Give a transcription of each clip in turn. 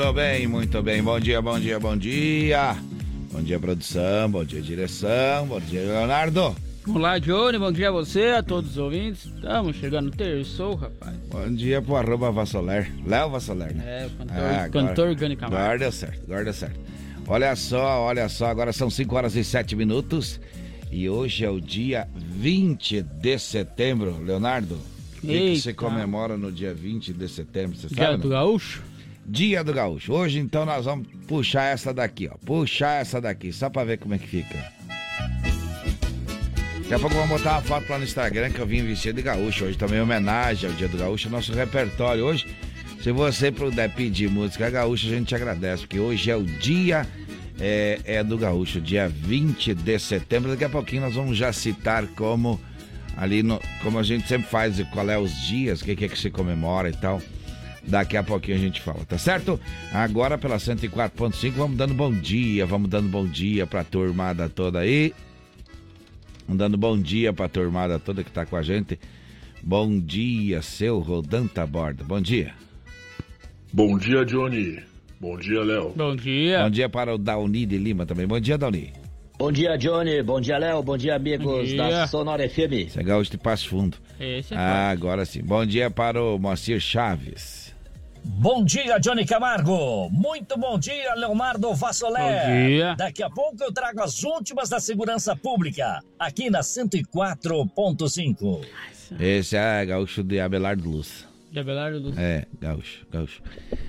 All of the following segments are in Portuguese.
Muito bem, muito bem. Bom dia, bom dia, bom dia. Bom dia, produção. Bom dia, direção. Bom dia, Leonardo. Olá, Johnny. Bom dia a você, a todos os ouvintes. Estamos chegando terçou, rapaz. Bom dia pro arroba Vassoler. Léo Vassoler, né? É, o cantor, ah, cantor Gani Camargo. Agora deu certo, agora deu certo. Olha só, olha só, agora são 5 horas e 7 minutos. E hoje é o dia 20 de setembro, Leonardo. O que, que se comemora no dia 20 de setembro, você dia sabe? do Gaúcho? Dia do Gaúcho. Hoje então nós vamos puxar essa daqui, ó. Puxar essa daqui, só pra ver como é que fica. Daqui a pouco vamos botar uma foto lá no Instagram que eu vim vestido de gaúcho. Hoje também homenagem ao Dia do Gaúcho, nosso repertório. Hoje, se você puder pedir música gaúcha, a gente te agradece, porque hoje é o dia é, é do gaúcho, dia 20 de setembro. Daqui a pouquinho nós vamos já citar como ali, no, como a gente sempre faz, qual é os dias, o que, que é que se comemora e tal. Daqui a pouquinho a gente fala, tá certo? Agora pela 104.5, vamos dando bom dia, vamos dando bom dia pra turmada toda aí. Vamos dando bom dia pra turmada toda que tá com a gente. Bom dia, seu Rodanta Borda. Bom dia. Bom dia, Johnny. Bom dia, Léo. Bom dia. Bom dia para o Dauni de Lima também. Bom dia, Dauni. Bom dia, Johnny. Bom dia, Léo. Bom dia, amigos Bom dia. da Sonora FM. Você é gaúcho de Passo Fundo. Esse é Ah, agora sim. Bom dia para o Moacir Chaves. Bom dia, Johnny Camargo. Muito bom dia, Leonardo Vassoler. Bom dia. Daqui a pouco eu trago as últimas da segurança pública, aqui na 104.5. Esse é gaúcho de Abelardo Luz. De Abelardo do... É, gaúcho, gaúcho.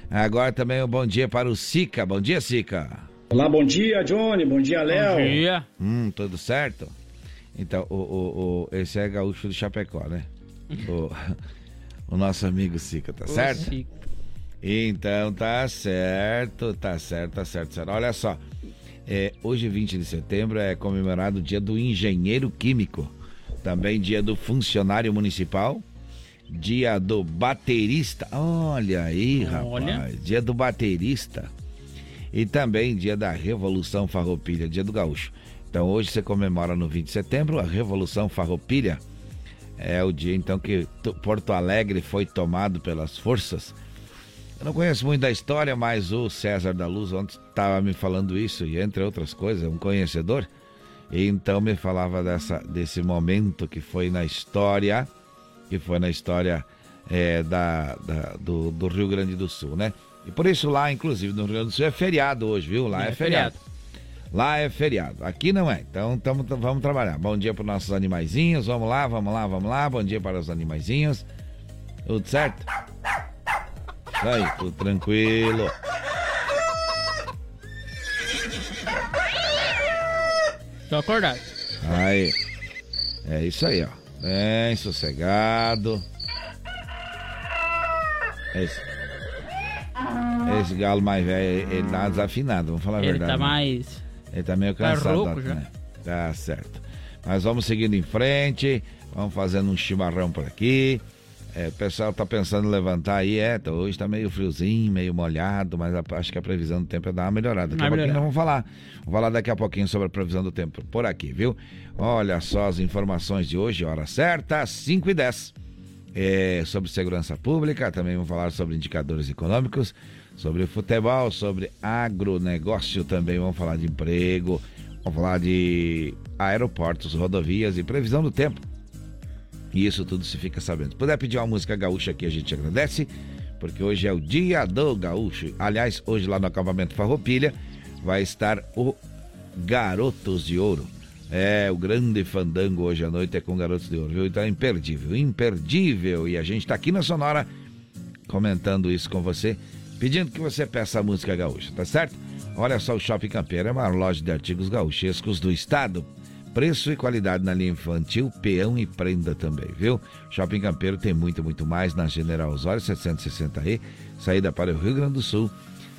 Agora também um bom dia para o Sica. Bom dia, Sica. Olá, bom dia, Johnny. Bom dia, Léo. Bom dia. Hum, tudo certo? Então, o, o, o, esse é gaúcho do Chapecó, né? o, o nosso amigo Sica, tá certo? Sim. Então tá certo, tá certo, tá certo, certo. Olha só, é, hoje, 20 de setembro, é comemorado o dia do engenheiro químico, também dia do funcionário municipal, dia do baterista. Olha aí, Olha. rapaz, dia do baterista. E também dia da Revolução Farroupilha, dia do gaúcho. Então hoje você comemora no 20 de setembro a Revolução Farroupilha. É o dia então que Porto Alegre foi tomado pelas forças eu não conheço muito da história, mas o César da Luz ontem estava me falando isso, e entre outras coisas, é um conhecedor. E então me falava dessa, desse momento que foi na história, que foi na história é, da, da- do, do Rio Grande do Sul, né? E por isso lá, inclusive, no Rio Grande do Sul é feriado hoje, viu? Lá é, É feriado. feriado. Lá é feriado. Aqui não é. Então tamo, tamo- vamos trabalhar. Bom dia para os nossos animaizinhos. Vamos lá, vamos lá, vamos lá. Bom dia para os animaizinhos. Tudo certo? Aí, tudo tranquilo. Tô acordado. Aí. É isso aí, ó. Bem sossegado. Esse, esse galo mais velho, ele tá desafinado, vamos falar a Ele verdade. tá né? mais. Ele tá meio Tá cansado. tá, já. né? Tá certo. Mas vamos seguindo em frente. Vamos fazendo um chimarrão por aqui. É, o pessoal tá pensando em levantar aí. É, tá- hoje tá meio friozinho, meio molhado, mas a- acho que a previsão do tempo é dar uma melhorada. Daqui a pouquinho nós vamos falar. Vamos falar daqui a pouquinho sobre a previsão do tempo por aqui, viu? Olha só as informações de hoje, hora certa, 5 e 10. É, sobre segurança pública, também vamos falar sobre indicadores econômicos, sobre futebol, sobre agronegócio também, vamos falar de emprego, vamos falar de aeroportos, rodovias e previsão do tempo. E isso tudo se fica sabendo. Se puder pedir uma música gaúcha aqui, a gente agradece, porque hoje é o dia do gaúcho. Aliás, hoje lá no acampamento Farroupilha vai estar o Garotos de Ouro. É, o grande fandango hoje à noite é com Garotos de Ouro, viu? Então é imperdível, imperdível. E a gente tá aqui na Sonora comentando isso com você, pedindo que você peça a música gaúcha, tá certo? Olha só, o Shopping Campeiro é uma loja de artigos gaúchescos do estado. Preço e qualidade na linha infantil, peão e prenda também, viu? Shopping Campeiro tem muito, muito mais na General Osório 760E, saída para o Rio Grande do Sul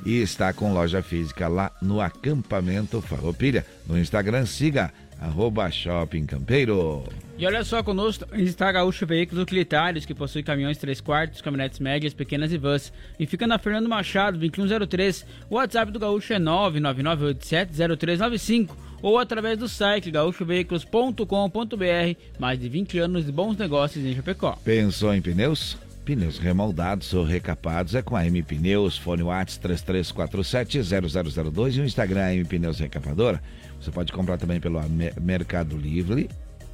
e está com loja física lá no acampamento Farroupilha. No Instagram, siga arroba Shopping Campeiro. E olha só conosco, está Gaúcho Veículos Utilitários, que possui caminhões 3 quartos, caminhonetes médias, pequenas e vans. E fica na Fernando Machado, 2103. O WhatsApp do Gaúcho é 999870395 ou através do site gaúchoveículos.com.br. Mais de 20 anos de bons negócios em Chapecó. Pensou em pneus? Pneus remoldados ou recapados é com a M Pneus, fone Whats 33470002 e o Instagram M Pneus Recapadora. Você pode comprar também pelo Mercado Livre,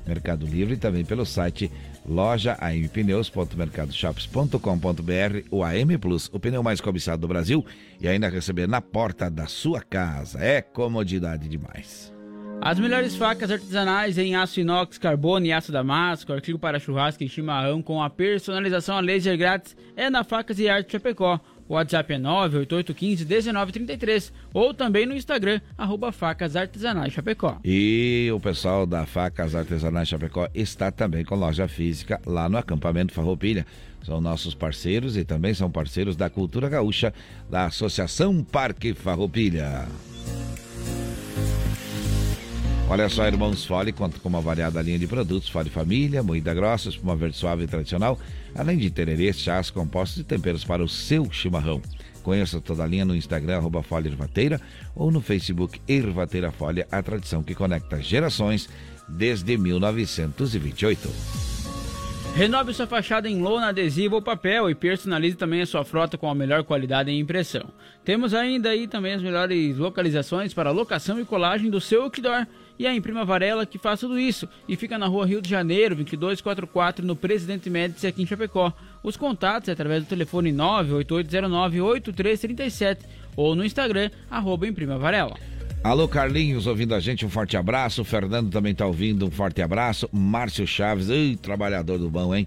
Mercado Livre e também pelo site loja ampneus.mercadoshops.com.br o AM Plus, o pneu mais cobiçado do Brasil e ainda receber na porta da sua casa. É comodidade demais. As melhores facas artesanais em aço inox, carbono e aço damasco, artigo para churrasco e chimarrão com a personalização a laser grátis é na Facas e Arte Chapecó. O WhatsApp é 988151933 ou também no Instagram, arroba Facas Artesanais Chapecó. E o pessoal da Facas Artesanais Chapecó está também com loja física lá no acampamento Farroupilha. São nossos parceiros e também são parceiros da cultura gaúcha da Associação Parque Farroupilha. Olha só, Irmãos Fole conta com uma variada linha de produtos, Fole Família, moída grossa, espuma verde suave e tradicional, além de tererê, chás, compostos e temperos para o seu chimarrão. Conheça toda a linha no Instagram, arroba Folha Ervateira, ou no Facebook Ervateira Folha, a tradição que conecta gerações desde 1928. Renove sua fachada em lona, adesivo ou papel e personalize também a sua frota com a melhor qualidade em impressão. Temos ainda aí também as melhores localizações para locação e colagem do seu outdoor e a Imprima Varela que faz tudo isso e fica na rua Rio de Janeiro, 2244, no Presidente Médici, aqui em Chapecó. Os contatos é através do telefone 98809-8337 ou no Instagram, arroba Imprima Varela. Alô Carlinhos, ouvindo a gente, um forte abraço. O Fernando também tá ouvindo, um forte abraço. Márcio Chaves, trabalhador do bom, hein?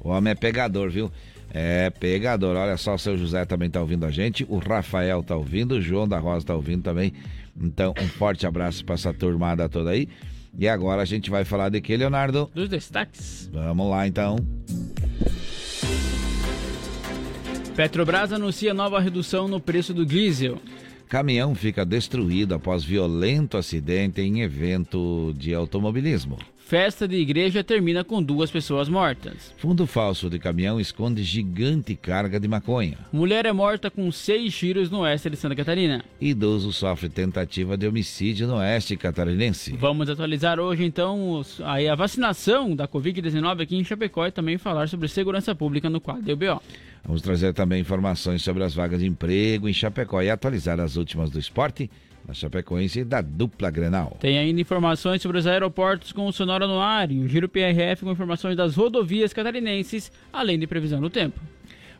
O homem é pegador, viu? É pegador. Olha só, o seu José também tá ouvindo a gente. O Rafael tá ouvindo, o João da Rosa tá ouvindo também. Então, um forte abraço para essa turmada toda aí. E agora a gente vai falar de que, Leonardo? Dos destaques. Vamos lá, então. Petrobras anuncia nova redução no preço do diesel. Caminhão fica destruído após violento acidente em evento de automobilismo. Festa de igreja termina com duas pessoas mortas. Fundo falso de caminhão esconde gigante carga de maconha. Mulher é morta com seis tiros no oeste de Santa Catarina. Idoso sofre tentativa de homicídio no oeste catarinense. Vamos atualizar hoje então aí a vacinação da Covid-19 aqui em Chapecó e também falar sobre segurança pública no quadro do BO. Vamos trazer também informações sobre as vagas de emprego em Chapecó e atualizar as últimas do esporte na Chapecoense da dupla Grenal. Tem ainda informações sobre os aeroportos com o Sonora no ar e o Giro PRF com informações das rodovias catarinenses, além de previsão do tempo.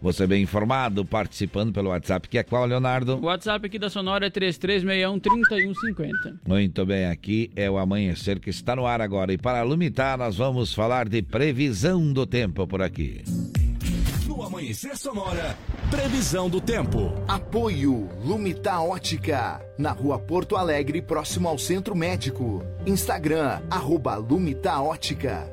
Você bem informado, participando pelo WhatsApp, que é qual, Leonardo? O WhatsApp aqui da Sonora é 3361-3150. Muito bem, aqui é o amanhecer que está no ar agora. E para Lumitar, nós vamos falar de previsão do tempo por aqui. No Amanhecer Sonora, previsão do tempo. Apoio Lumita Ótica, na rua Porto Alegre, próximo ao Centro Médico. Instagram, arroba Lumita Ótica.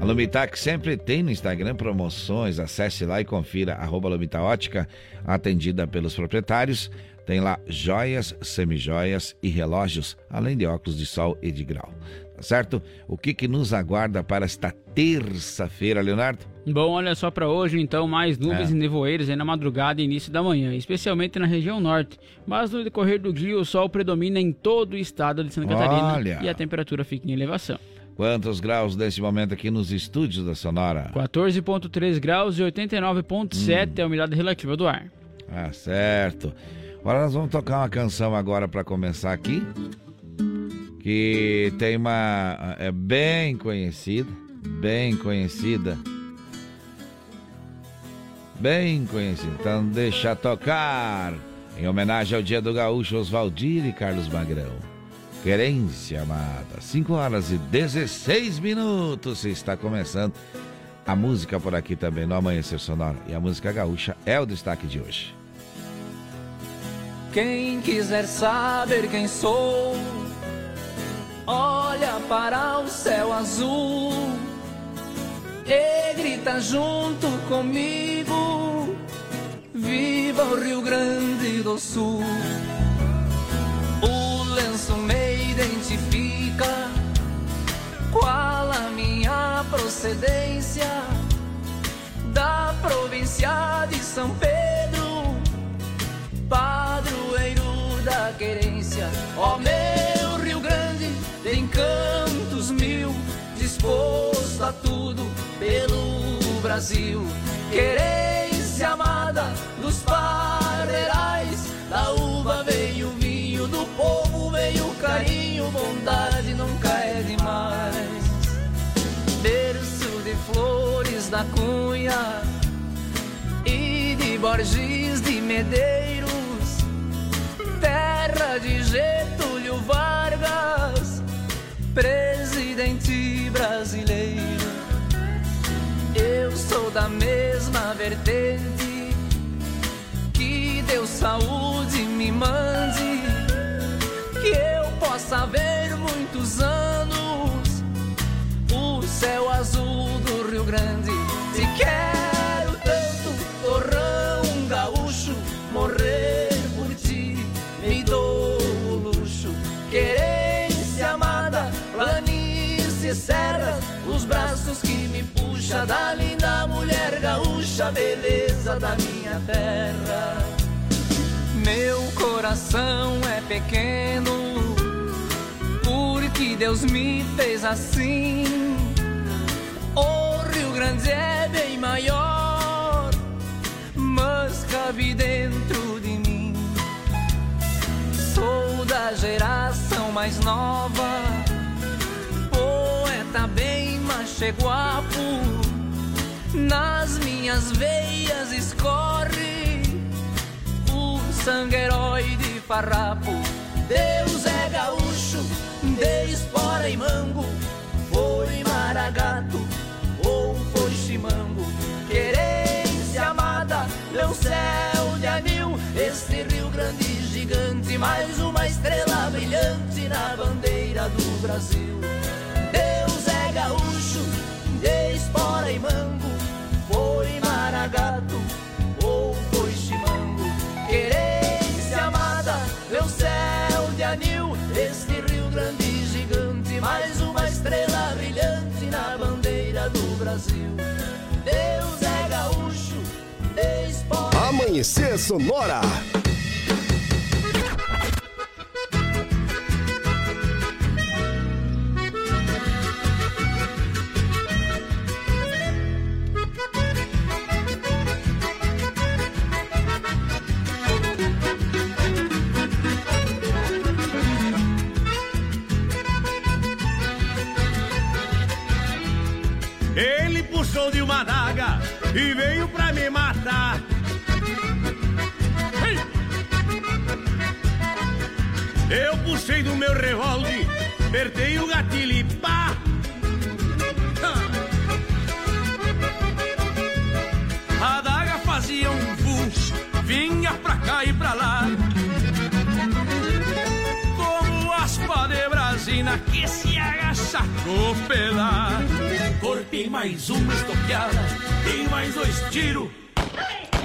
A Lumitac sempre tem no Instagram promoções, acesse lá e confira, arroba Lumita Ótica, atendida pelos proprietários. Tem lá joias, semijoias e relógios, além de óculos de sol e de grau. Tá certo? O que, que nos aguarda para esta terça-feira, Leonardo? Bom, olha só para hoje, então, mais nuvens É. e nevoeiros aí na madrugada e início da manhã, especialmente na região norte. Mas no decorrer do dia, o sol predomina em todo o estado de Santa Catarina Olha. e a temperatura fica em elevação. Quantos graus nesse momento aqui nos estúdios da Sonora? 14,3 graus e 89,7 é a umidade relativa do ar. Ah, certo. Agora nós vamos tocar uma canção agora para começar aqui. Que tem uma. É bem conhecida. Bem conhecida. Bem conhecida. Então deixa tocar. Em homenagem ao Dia do Gaúcho, Oswaldir e Carlos Magrão. Querência amada. 5 horas e 16 minutos. Está começando a música por aqui também no Amanhecer Sonoro. E a música gaúcha é o destaque de hoje. Quem quiser saber quem sou, olha para o céu azul e grita junto comigo: Viva o Rio Grande do Sul! O lenço me identifica, qual a minha procedência da província de São Pedro, padroeiro da querência, oh, meu cantos mil, disposto a tudo pelo Brasil. Querência amada dos parreirais, da uva veio o vinho, do povo veio o carinho, bondade nunca é demais. Berço de flores da cunha e de Borges de Medeiros, terra de Getúlio Vargas, presidente brasileiro. Eu sou da mesma vertente. Que Deus saúde me mande. Que eu possa ver muitos anos o céu azul do Rio Grande. Da linda mulher gaúcha, beleza da minha terra. Meu coração é pequeno, porque Deus me fez assim. O Rio Grande é bem maior, mas cabe dentro de mim. Sou da geração mais nova, poeta bem macheguapo. Nas minhas veias escorre o sangue herói de farrapo. Deus é gaúcho, de espora e mango, foi maragato ou foi chimango. Querência amada, meu céu de anil, este Rio Grande gigante, mais uma estrela brilhante na bandeira do Brasil. Amanhecer Sonora. Ele puxou de uma daga e veio pra me matar. Eu puxei do meu revólver, apertei o gatilho e pá! A daga fazia um fuxo, vinha pra cá e pra lá. Como aspa de brasina que se agacha com pelar. Cortei mais uma estoqueada, dei mais dois tiros.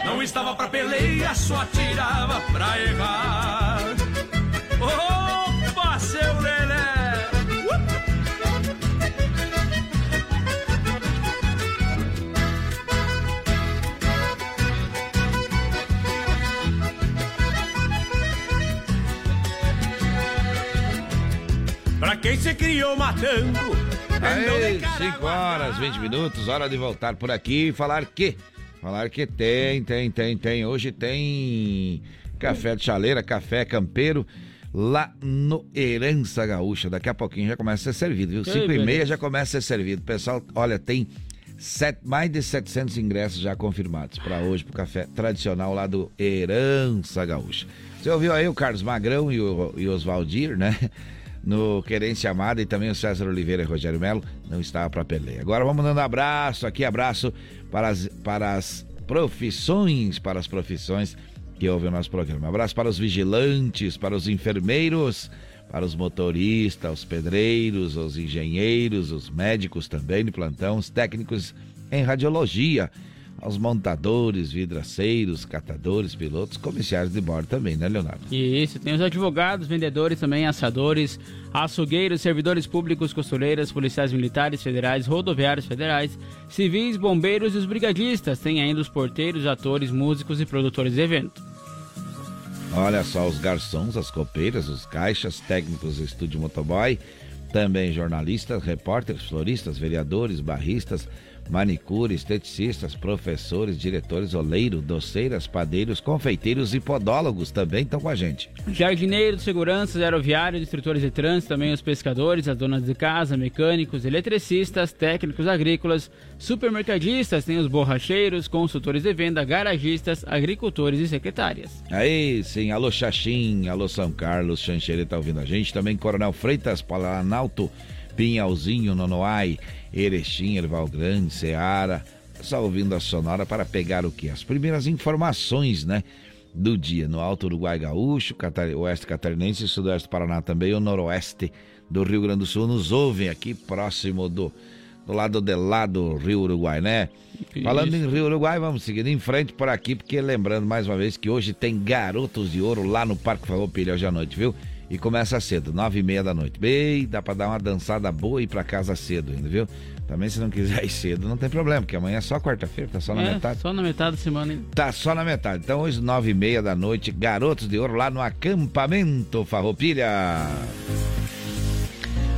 Não estava pra peleia, só atirava pra errar. Opa, seu Lelé! Pra quem se criou matando, Aí, 5 horas, 20 minutos, hora de voltar por aqui e falar que. Falar que tem, tem, tem, tem. Hoje tem café de chaleira, café campeiro lá no Herança Gaúcha. Daqui a pouquinho já começa a ser servido, viu? 5 e meia já começa a ser servido. Pessoal, olha, tem sete, mais de 700 ingressos já confirmados para hoje, pro café tradicional lá do Herança Gaúcha. Você ouviu aí o Carlos Magrão e o, e o Oswaldir, né? no Querência Amada e também o César Oliveira e Rogério Melo não estava para peleia. Agora vamos dando abraço aqui, abraço para as, para as profissões, para as profissões que ouvem o nosso programa. Abraço para os vigilantes, para os enfermeiros, para os motoristas, os pedreiros, os engenheiros, os médicos também de plantão, os técnicos em radiologia, aos montadores, vidraceiros, catadores, pilotos, comissários de bordo também, né, Leonardo? Isso, tem os advogados, vendedores também, assadores, açougueiros, servidores públicos, costureiras, policiais militares federais, rodoviários federais, civis, bombeiros e os brigadistas. Tem ainda os porteiros, atores, músicos e produtores de evento. Olha só, os garçons, as copeiras, os caixas, técnicos do estúdio motoboy, também jornalistas, repórteres, floristas, vereadores, barristas, manicure, esteticistas, professores, diretores, oleiro, doceiras, padeiros, confeiteiros e podólogos também estão com a gente. Jardineiros, seguranças, aeroviários, instrutores de trânsito, também os pescadores, as donas de casa, mecânicos, eletricistas, técnicos agrícolas, supermercadistas, tem os borracheiros, consultores de venda, garagistas, agricultores e secretárias. Aí sim, alô Xaxim, alô São Carlos, Xanxerê tá ouvindo a gente, também Coronel Freitas, Planalto, Pinhalzinho, Nonoai, Erechim, Erval Grande, Ceará. Só ouvindo a sonora para pegar o que? As primeiras informações, né? Do dia no Alto Uruguai Gaúcho, Catar... Oeste Catarinense, Sudoeste do Paraná também, o Noroeste do Rio Grande do Sul nos ouvem aqui próximo do, do lado de lá do Rio Uruguai, né? Isso. Falando em Rio Uruguai, vamos seguir em frente por aqui, porque lembrando mais uma vez que hoje tem Garotos de Ouro lá no Parque Farroupilha hoje à noite, viu? E começa cedo, nove e meia da noite. Bem, dá pra dar uma dançada boa e ir pra casa cedo ainda, viu? Também se não quiser ir cedo, não tem problema, porque amanhã é só quarta-feira, tá só na é, metade. Só na metade da semana ainda. Tá só na metade. Então hoje, nove e meia da noite, Garotos de Ouro lá no acampamento Farroupilha.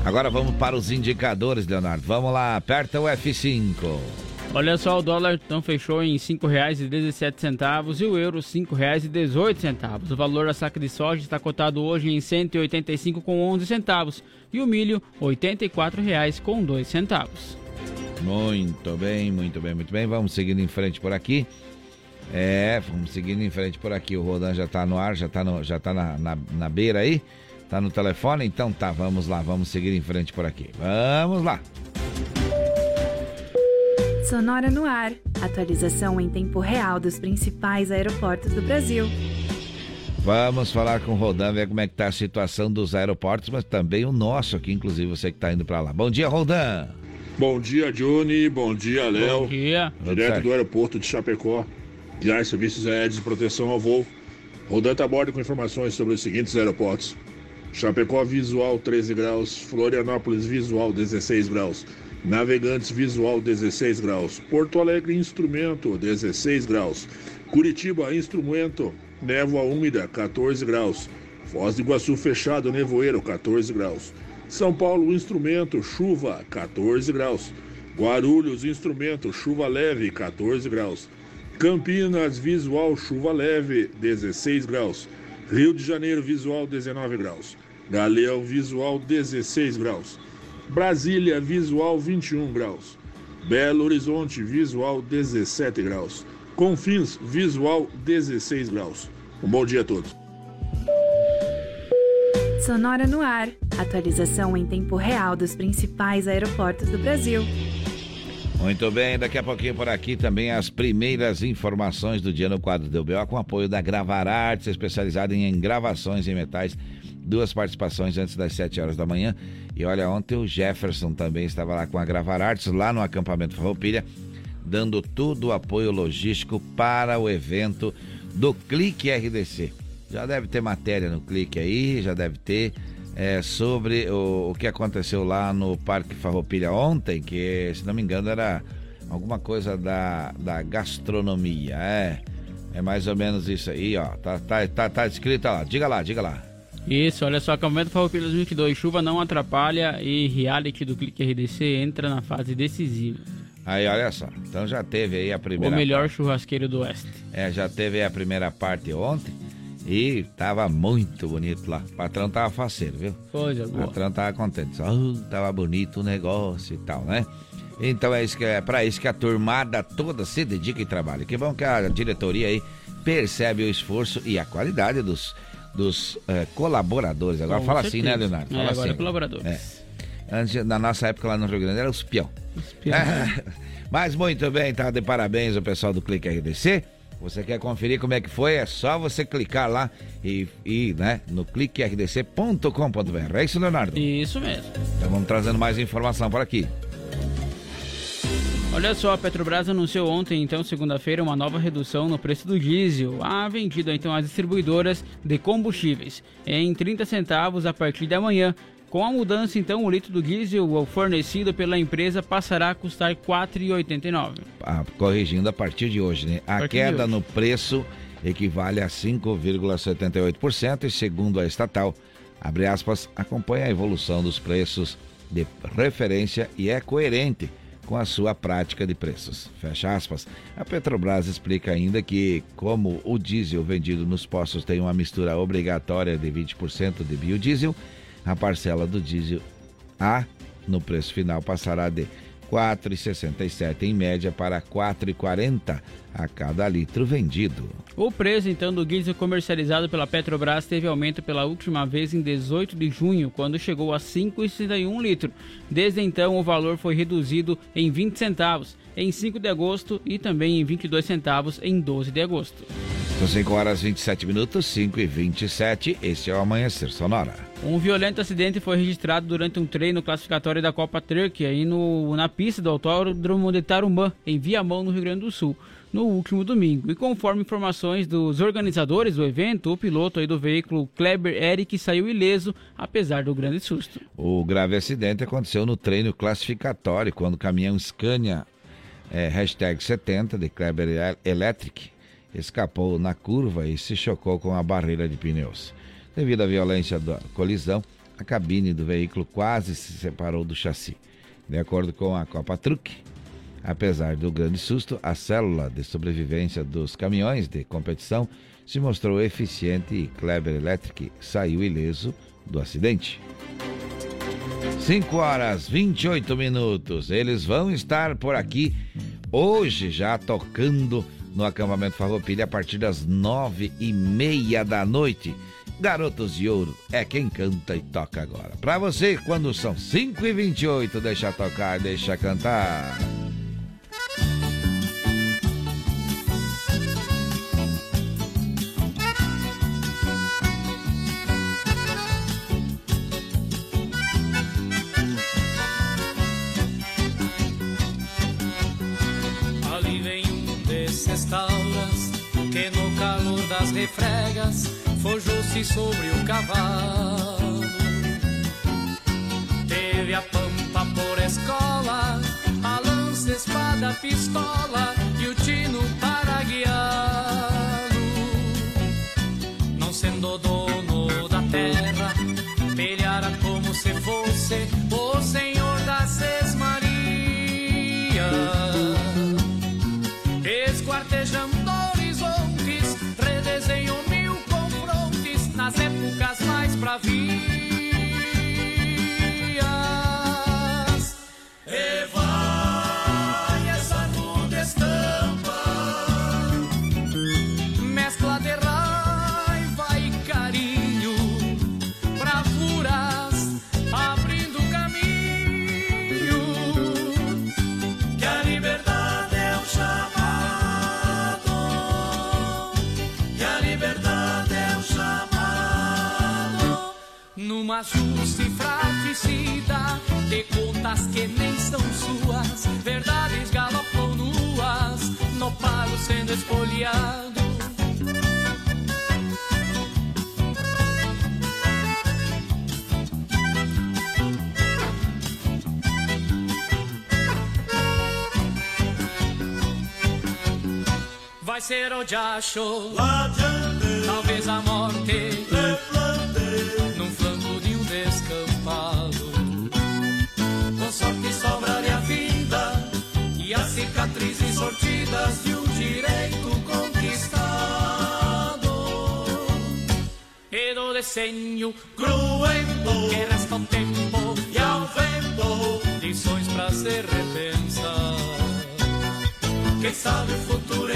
Agora vamos para os indicadores, Leonardo. Vamos lá, aperta o F5. Olha só, o dólar então fechou em R$ 5,17 e o euro R$ 5,18. O valor da saca de soja está cotado hoje em R$ 185,11 centavos e o milho R$ 84,02 centavos. Muito bem, muito bem, muito bem. Vamos seguindo em frente por aqui. É, vamos seguindo em frente por aqui. O Rodan já está no ar, já está já tá na, na, na beira aí. Tá no telefone? Então tá, vamos lá, vamos seguir em frente por aqui. Vamos lá. Sonora no ar. Atualização em tempo real dos principais aeroportos do Brasil. Vamos falar com o Rodan, ver como é que tá a situação dos aeroportos, mas também o nosso aqui, inclusive você que tá indo para lá. Bom dia, Rodan. Bom dia, Johnny. Bom dia, Léo. Bom dia. Direto do aeroporto de Chapecó. Guiar serviços aéreos de proteção ao voo. Rodan tá a bordo com informações sobre os seguintes aeroportos. Chapecó visual 13 graus, Florianópolis visual 16 graus. Navegantes Visual 16 graus, Porto Alegre Instrumento 16 graus, Curitiba Instrumento, névoa úmida 14 graus, Foz do Iguaçu fechado nevoeiro 14 graus, São Paulo Instrumento chuva 14 graus, Guarulhos Instrumento chuva leve 14 graus, Campinas Visual chuva leve 16 graus, Rio de Janeiro Visual 19 graus, Galeão Visual 16 graus. Brasília, visual 21 graus. Belo Horizonte, visual 17 graus. Confins, visual 16 graus. Um bom dia a todos. Sonora no ar. Atualização em tempo real dos principais aeroportos do Brasil. Muito bem, daqui a pouquinho por aqui também as primeiras informações do dia no quadro do BO com apoio da Gravar Artes, especializada em gravações em metais duas participações antes das 7 horas da manhã. E olha, ontem o Jefferson também estava lá com a Gravar Artes, lá no acampamento Farroupilha, dando todo o apoio logístico para o evento do Clique RDC. Já deve ter matéria no Clique aí, já deve ter é, sobre o, o que aconteceu lá no Parque Farroupilha ontem, que se não me engano era alguma coisa da, da gastronomia, é. É mais ou menos isso aí, ó. Tá, tá, tá, tá escrito lá. Diga lá, diga lá. Isso, olha só, acampamento Farroupilha 2022, chuva não atrapalha e reality do Clique RDC entra na fase decisiva. Aí, olha só, então já teve aí a primeira O melhor parte. churrasqueiro do Oeste. É, já teve aí a primeira parte ontem e tava muito bonito lá. O patrão tava faceiro, viu? Coisa O boa. patrão tava contente. Oh, tava bonito o negócio e tal, né? Então é isso que é para isso que a turmada toda se dedica e trabalha. Que bom que a diretoria aí percebe o esforço e a qualidade dos dos eh, colaboradores. Agora Com fala certeza. assim, né, Leonardo? Fala É, agora assim. é colaboradores. É. Antes, na nossa época lá no Rio Grande era os peão. peão. É. Mas muito bem, tá de parabéns o pessoal do Clique RDC. Você quer conferir como é que foi? É só você clicar lá e, e né, no cliquerdc.com.br. É isso, Leonardo? Isso mesmo. Então vamos trazendo mais informação por aqui. Olha só, a Petrobras anunciou ontem, então, segunda-feira, uma nova redução no preço do diesel, a vendido então às distribuidoras de combustíveis, em 30 centavos a partir de amanhã. Com a mudança, então, o litro do diesel fornecido pela empresa passará a custar R$ 4,89. Ah, corrigindo a partir de hoje, né? A queda no preço equivale a 5,78% e segundo a estatal, abre aspas, acompanha a evolução dos preços de referência e é coerente com a sua prática de preços. Fecha aspas. A Petrobras explica ainda que, como o diesel vendido nos postos tem uma mistura obrigatória de 20% de biodiesel, a parcela do diesel A no preço final passará de 4,67 em média para 4,40 a cada litro vendido. O preço então do diesel comercializado pela Petrobras teve aumento pela última vez em 18 de junho, quando chegou a 5,61 litro. Desde então o valor foi reduzido em 20 centavos em 5 de agosto e também em 22 centavos em 12 de agosto. São 5 horas 27 minutos, 5 e 27. Este é o Amanhecer Sonora. Um violento acidente foi registrado durante um treino classificatório da Copa Truck aí no, na pista do Autódromo de Tarumã, em Viamão, no Rio Grande do Sul, no último domingo. E conforme informações dos organizadores do evento, o piloto do veículo Kleber Eric saiu ileso, apesar do grande susto. O grave acidente aconteceu no treino classificatório, quando o caminhão Scania é, hashtag 70 de Kleber Electric escapou na curva e se chocou com a barreira de pneus. Devido à violência da colisão, a cabine do veículo quase se separou do chassi. De acordo com a Copa Truck, apesar do grande susto, a célula de sobrevivência dos caminhões de competição se mostrou eficiente e Kleber Electric saiu ileso do acidente. 5 horas 28 minutos. Eles vão estar por aqui hoje já tocando no acampamento Farroupilha a partir das nove e meia da noite. Garotos de Ouro é quem canta e toca agora. Para você, quando são 5 e 28 deixa tocar, deixa cantar. Calor das refregas forjou-se sobre o cavalo. Teve a pampa por escola, a lança, espada, pistola e o tino para guiá-lo. Não sendo dono da terra, pelhara como se fosse o senhor das Seis Marias. Esquartejando épocas mais Vai ser o diacho, talvez a morte, num flanco de um descampado. Com sorte sobraria a vida e as cicatrizes sortidas de um direito conquistado. E do desenho cruento que resta ao tempo e ao vento, lições pra se repensar. Quem sabe o futuro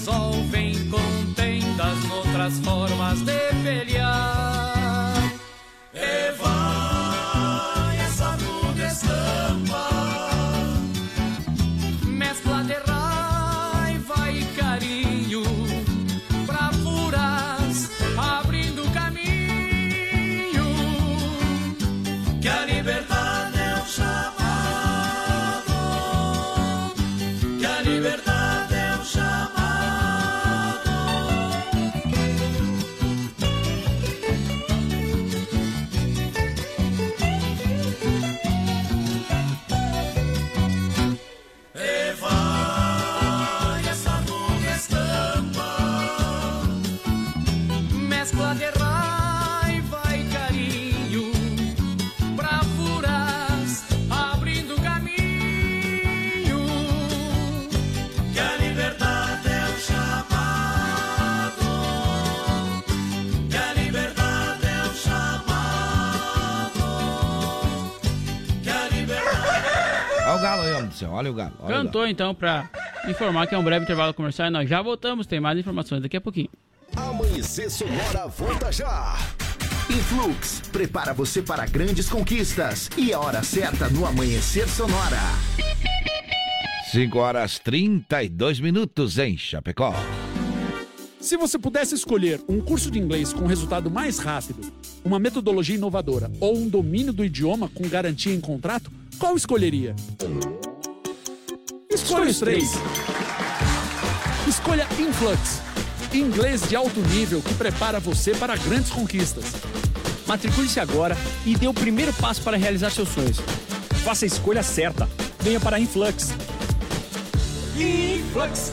resolvem contendas noutras formas de pelear. Olha o galo. Olha Cantou então pra informar que é um breve intervalo comercial e nós já voltamos. Tem mais informações daqui a pouquinho. Amanhecer Sonora volta já. Influx prepara você para grandes conquistas e a hora certa no Amanhecer Sonora. 5 horas 32 minutos em Chapecó. Se você pudesse escolher um curso de inglês com resultado mais rápido, uma metodologia inovadora ou um domínio do idioma com garantia em contrato, qual escolheria? Escolha os três. Escolha Influx. Inglês de alto nível que prepara você para grandes conquistas. Matricule-se agora e dê o primeiro passo para realizar seus sonhos. Faça a escolha certa. Venha para Influx. Influx.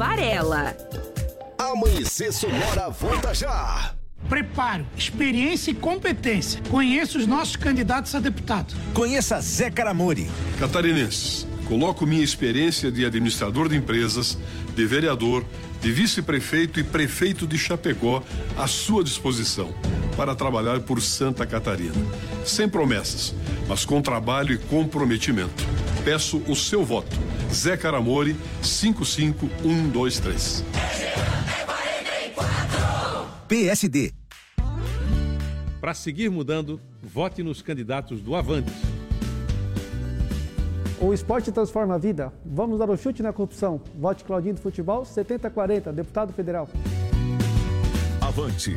Varela. Amanhecer Sonora volta já. Preparo, experiência e competência. Conheça os nossos candidatos a deputado. Conheça Zé Caramori. Catarinenses, coloco minha experiência de administrador de empresas, de vereador, de vice-prefeito e prefeito de Chapecó à sua disposição para trabalhar por Santa Catarina. Sem promessas, mas com trabalho e comprometimento. Peço o seu voto. Zé Caramori, 55123. PSD. Para seguir mudando, vote nos candidatos do Avante. O esporte transforma a vida. Vamos dar o um chute na corrupção. Vote Claudinho do Futebol, 7040, deputado federal. Avante.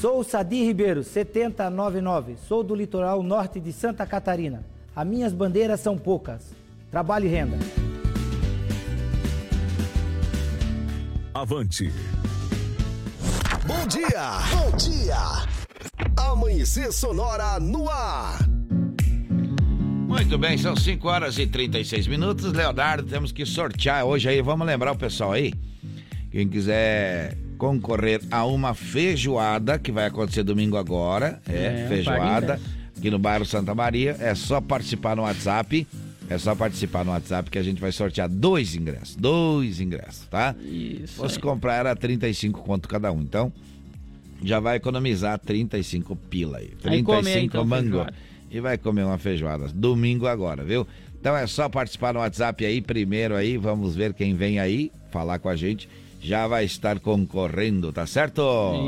Sou Sadi Ribeiro, 7099. Sou do litoral norte de Santa Catarina. As minhas bandeiras são poucas. Trabalho e renda. Avante. Bom dia! Bom dia! Amanhecer Sonora no ar. Muito bem, são 5 horas e 36 minutos. Leonardo, temos que sortear hoje aí. Vamos lembrar o pessoal aí. Quem quiser concorrer a uma feijoada que vai acontecer domingo agora. É, é feijoada aqui no bairro Santa Maria. É só participar no WhatsApp. É só participar no WhatsApp que a gente vai sortear dois ingressos. Dois ingressos, tá? Isso. Se comprar era 35 conto cada um. Então, já vai economizar 35 pila aí. 35 aí comer, então, mango. Feijoada. E vai comer uma feijoada. Domingo agora, viu? Então é só participar no WhatsApp aí primeiro aí. Vamos ver quem vem aí falar com a gente já vai estar concorrendo, tá certo?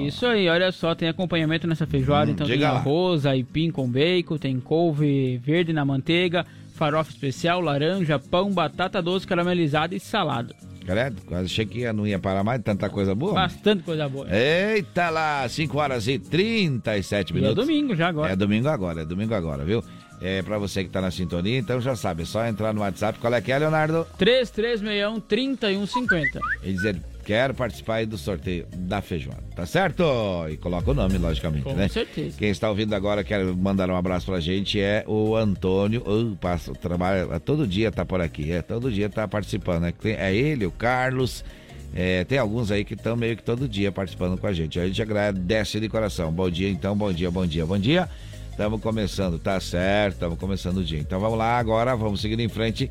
Isso aí, olha só, tem acompanhamento nessa feijoada, hum, então tem lá. arroz, aipim com bacon, tem couve verde na manteiga, farofa especial, laranja, pão, batata doce caramelizada e salada. Credo, quase achei que não ia parar mais, tanta coisa boa. Bastante coisa boa. Eita lá, 5 horas e 37 minutos. E é domingo já agora. É domingo agora, é domingo agora, viu? É para você que tá na sintonia, então já sabe, é só entrar no WhatsApp. Qual é que é, Leonardo? 3361 3150. E dizer, quero participar aí do sorteio da feijoada, tá certo? E coloca o nome, logicamente, Com né? certeza. Quem está ouvindo agora, quero mandar um abraço pra gente, é o Antônio, oh, passa, trabalha, todo dia tá por aqui, é, todo dia tá participando, né? Tem- É ele, o Carlos, é, tem alguns aí que estão meio que todo dia participando com a gente. A gente agradece de coração. Bom dia, então, bom dia, bom dia, bom dia. Estamos começando, tá certo, estamos começando o dia. Então vamos lá agora, vamos seguindo em frente.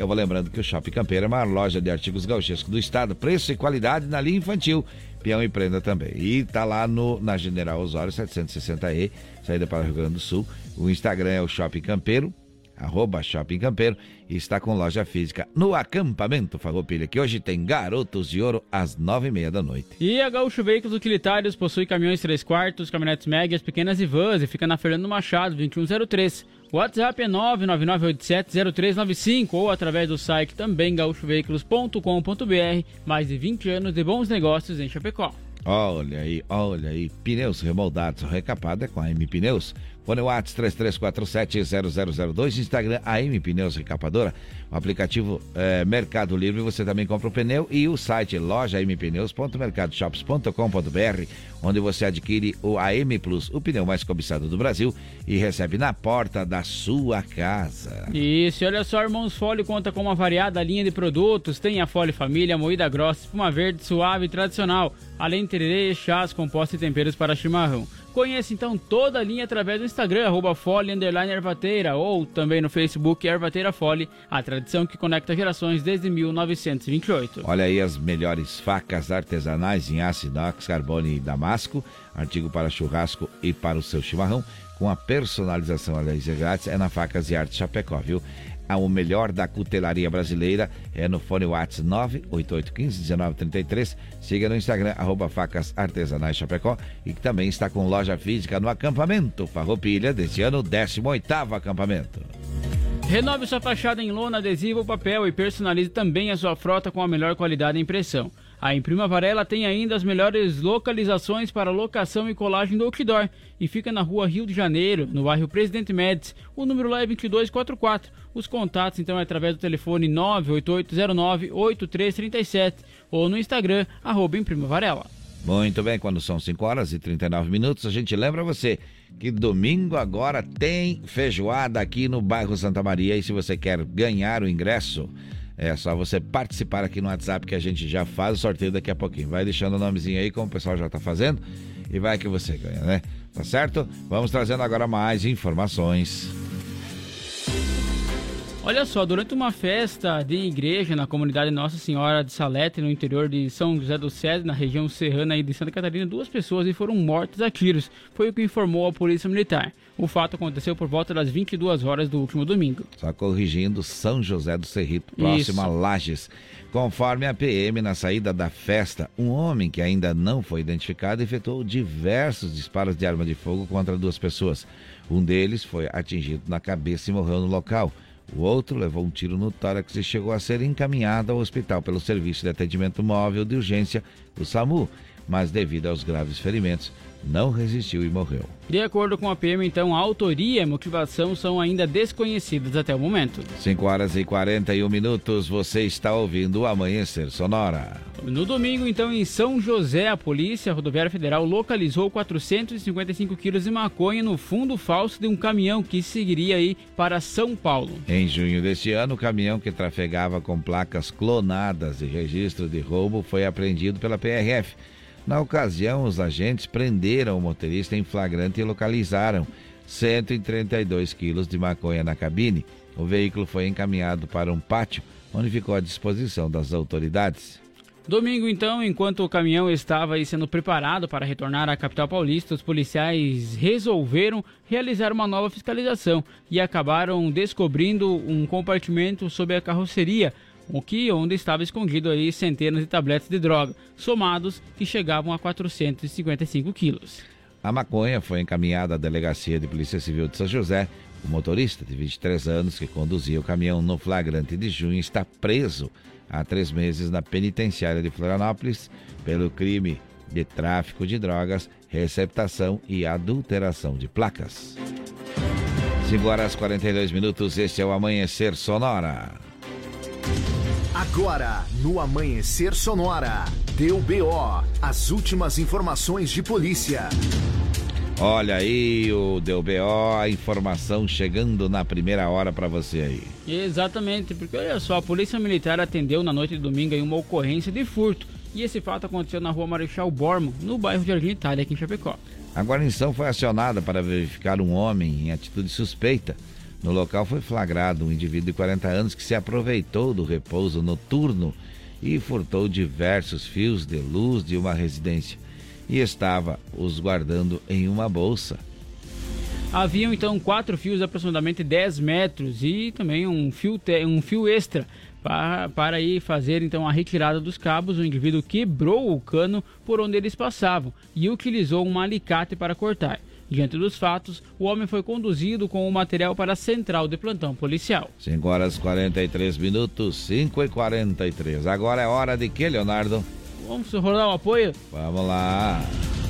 Eu vou lembrando que o Shopping Campeiro é uma loja de artigos gauchescos do estado, preço e qualidade na linha infantil, peão e prenda também. E tá lá no, na General Osório 760E, saída para o Rio Grande do Sul. O Instagram é o Shopping Campeiro, arroba Shopping Campeiro, e está com loja física no acampamento Farroupilha, que hoje tem Garotos de Ouro às nove e meia da noite. E a Gaúcho Veículos Utilitários possui caminhões 3 quartos, caminhonetes médias, pequenas e vans e fica na Fernando Machado, 2103. WhatsApp é 999870395 ou através do site também gaúchoveículos.com.br. Mais de 20 anos de bons negócios em Chapecó. Olha aí, olha aí, pneus remoldados, recapado é com a M Pneus. Fone Whats 33470002, Instagram AM Pneus Recapadora, o aplicativo eh, Mercado Livre, você também compra o pneu e o site loja.mpneus.mercadoshops.com.br, onde você adquire o AM Plus, o pneu mais cobiçado do Brasil e recebe na porta da sua casa. Isso, olha só, Irmãos Fole conta com uma variada linha de produtos. Tem a Fole Família, moída grossa, espuma verde, suave e tradicional. Além de tererê, chás, compostos e temperos para chimarrão. Conheça então toda a linha através do Instagram, arroba Fole Ervateira, ou também no Facebook Ervateira Fole, a tradição que conecta gerações desde 1928. Olha aí as melhores facas artesanais em aço inox, carbono e damasco, artigo para churrasco e para o seu chimarrão, com a personalização, aliás, é grátis, é na Facas e Arte Chapecó, viu? O melhor da cutelaria brasileira é no fone WhatsApp 988151933. Siga no Instagram, arroba Facas Artesanais Chapecó, e que também está com loja física no acampamento Farroupilha, deste ano, 18º acampamento. Renove sua fachada em lona, adesivo papel e personalize também a sua frota com a melhor qualidade de impressão. A Imprima Varela tem ainda as melhores localizações para locação e colagem do outdoor e fica na rua Rio de Janeiro, no bairro Presidente Médici. O número lá é 2244. Os contatos então é através do telefone 98809-8337 ou no Instagram, arroba Imprima Varela. Muito bem, quando são 5 horas e 39 minutos, a gente lembra você que domingo agora tem feijoada aqui no bairro Santa Maria e se você quer ganhar o ingresso, é só você participar aqui no WhatsApp que a gente já faz o sorteio daqui a pouquinho. Vai deixando o nomezinho aí, como o pessoal já tá fazendo, e vai que você ganha, né? Tá certo? Vamos trazendo agora mais informações. Olha só, durante uma festa de igreja na comunidade Nossa Senhora de Salete, no interior de São José do Cedro, na região serrana de Santa Catarina, duas pessoas foram mortas a tiros. Foi o que informou a Polícia Militar. O fato aconteceu por volta das 22 horas do último domingo. Só corrigindo São José do Cerrito, próximo a Isso. Lages. Conforme a PM, na saída da festa, um homem que ainda não foi identificado efetuou diversos disparos de arma de fogo contra duas pessoas. Um deles foi atingido na cabeça e morreu no local. O outro levou um tiro no tórax e chegou a ser encaminhado ao hospital pelo Serviço de Atendimento Móvel de Urgência, o SAMU, mas devido aos graves ferimentos, não resistiu e morreu. De acordo com a PM, então, a autoria e a motivação são ainda desconhecidas até o momento. 5 horas e 41 minutos, você está ouvindo o Amanhecer Sonora. No domingo, então, em São José, a Polícia Rodoviária Federal localizou 455 quilos de maconha no fundo falso de um caminhão que seguiria aí para São Paulo. Em junho deste ano, o caminhão que trafegava com placas clonadas e registro de roubo foi apreendido pela PRF. Na ocasião, os agentes prenderam o motorista em flagrante e localizaram 132 quilos de maconha na cabine. O veículo foi encaminhado para um pátio, onde ficou à disposição das autoridades. Domingo, então, enquanto o caminhão estava sendo preparado para retornar à capital paulista, os policiais resolveram realizar uma nova fiscalização e acabaram descobrindo um compartimento sob a carroceria, o que onde estava escondido aí centenas de tabletes de droga, somados que chegavam a 455 quilos. A maconha foi encaminhada à Delegacia de Polícia Civil de São José. O motorista, de 23 anos, que conduzia o caminhão no flagrante de junho, está preso há três meses na penitenciária de Florianópolis pelo crime de tráfico de drogas, receptação e adulteração de placas. 5 horas 42 minutos, este é o Amanhecer Sonora. Agora, no Amanhecer Sonora, deu BO, as últimas informações de polícia. Olha aí o Deu BO, a informação chegando na primeira hora para você aí. Exatamente, porque olha só, a Polícia Militar atendeu na noite de domingo aí uma ocorrência de furto. E esse fato aconteceu na rua Marechal Borman, no bairro Jardim Itália, aqui em Chapecó. A guarnição foi acionada para verificar um homem em atitude suspeita. No local foi flagrado um indivíduo de 40 anos que se aproveitou do repouso noturno e furtou diversos fios de luz de uma residência e estava os guardando em uma bolsa. Haviam então quatro fios de aproximadamente 10 metros e também um fio, te... um fio extra para, para fazer então a retirada dos cabos. O indivíduo quebrou o cano por onde eles passavam e utilizou um alicate para cortar. Diante dos fatos, o homem foi conduzido com o material para a central de plantão policial. 5 horas 43 minutos, 5 e 43. Agora é hora de que, Leonardo? Vamos rodar o apoio? Vamos lá.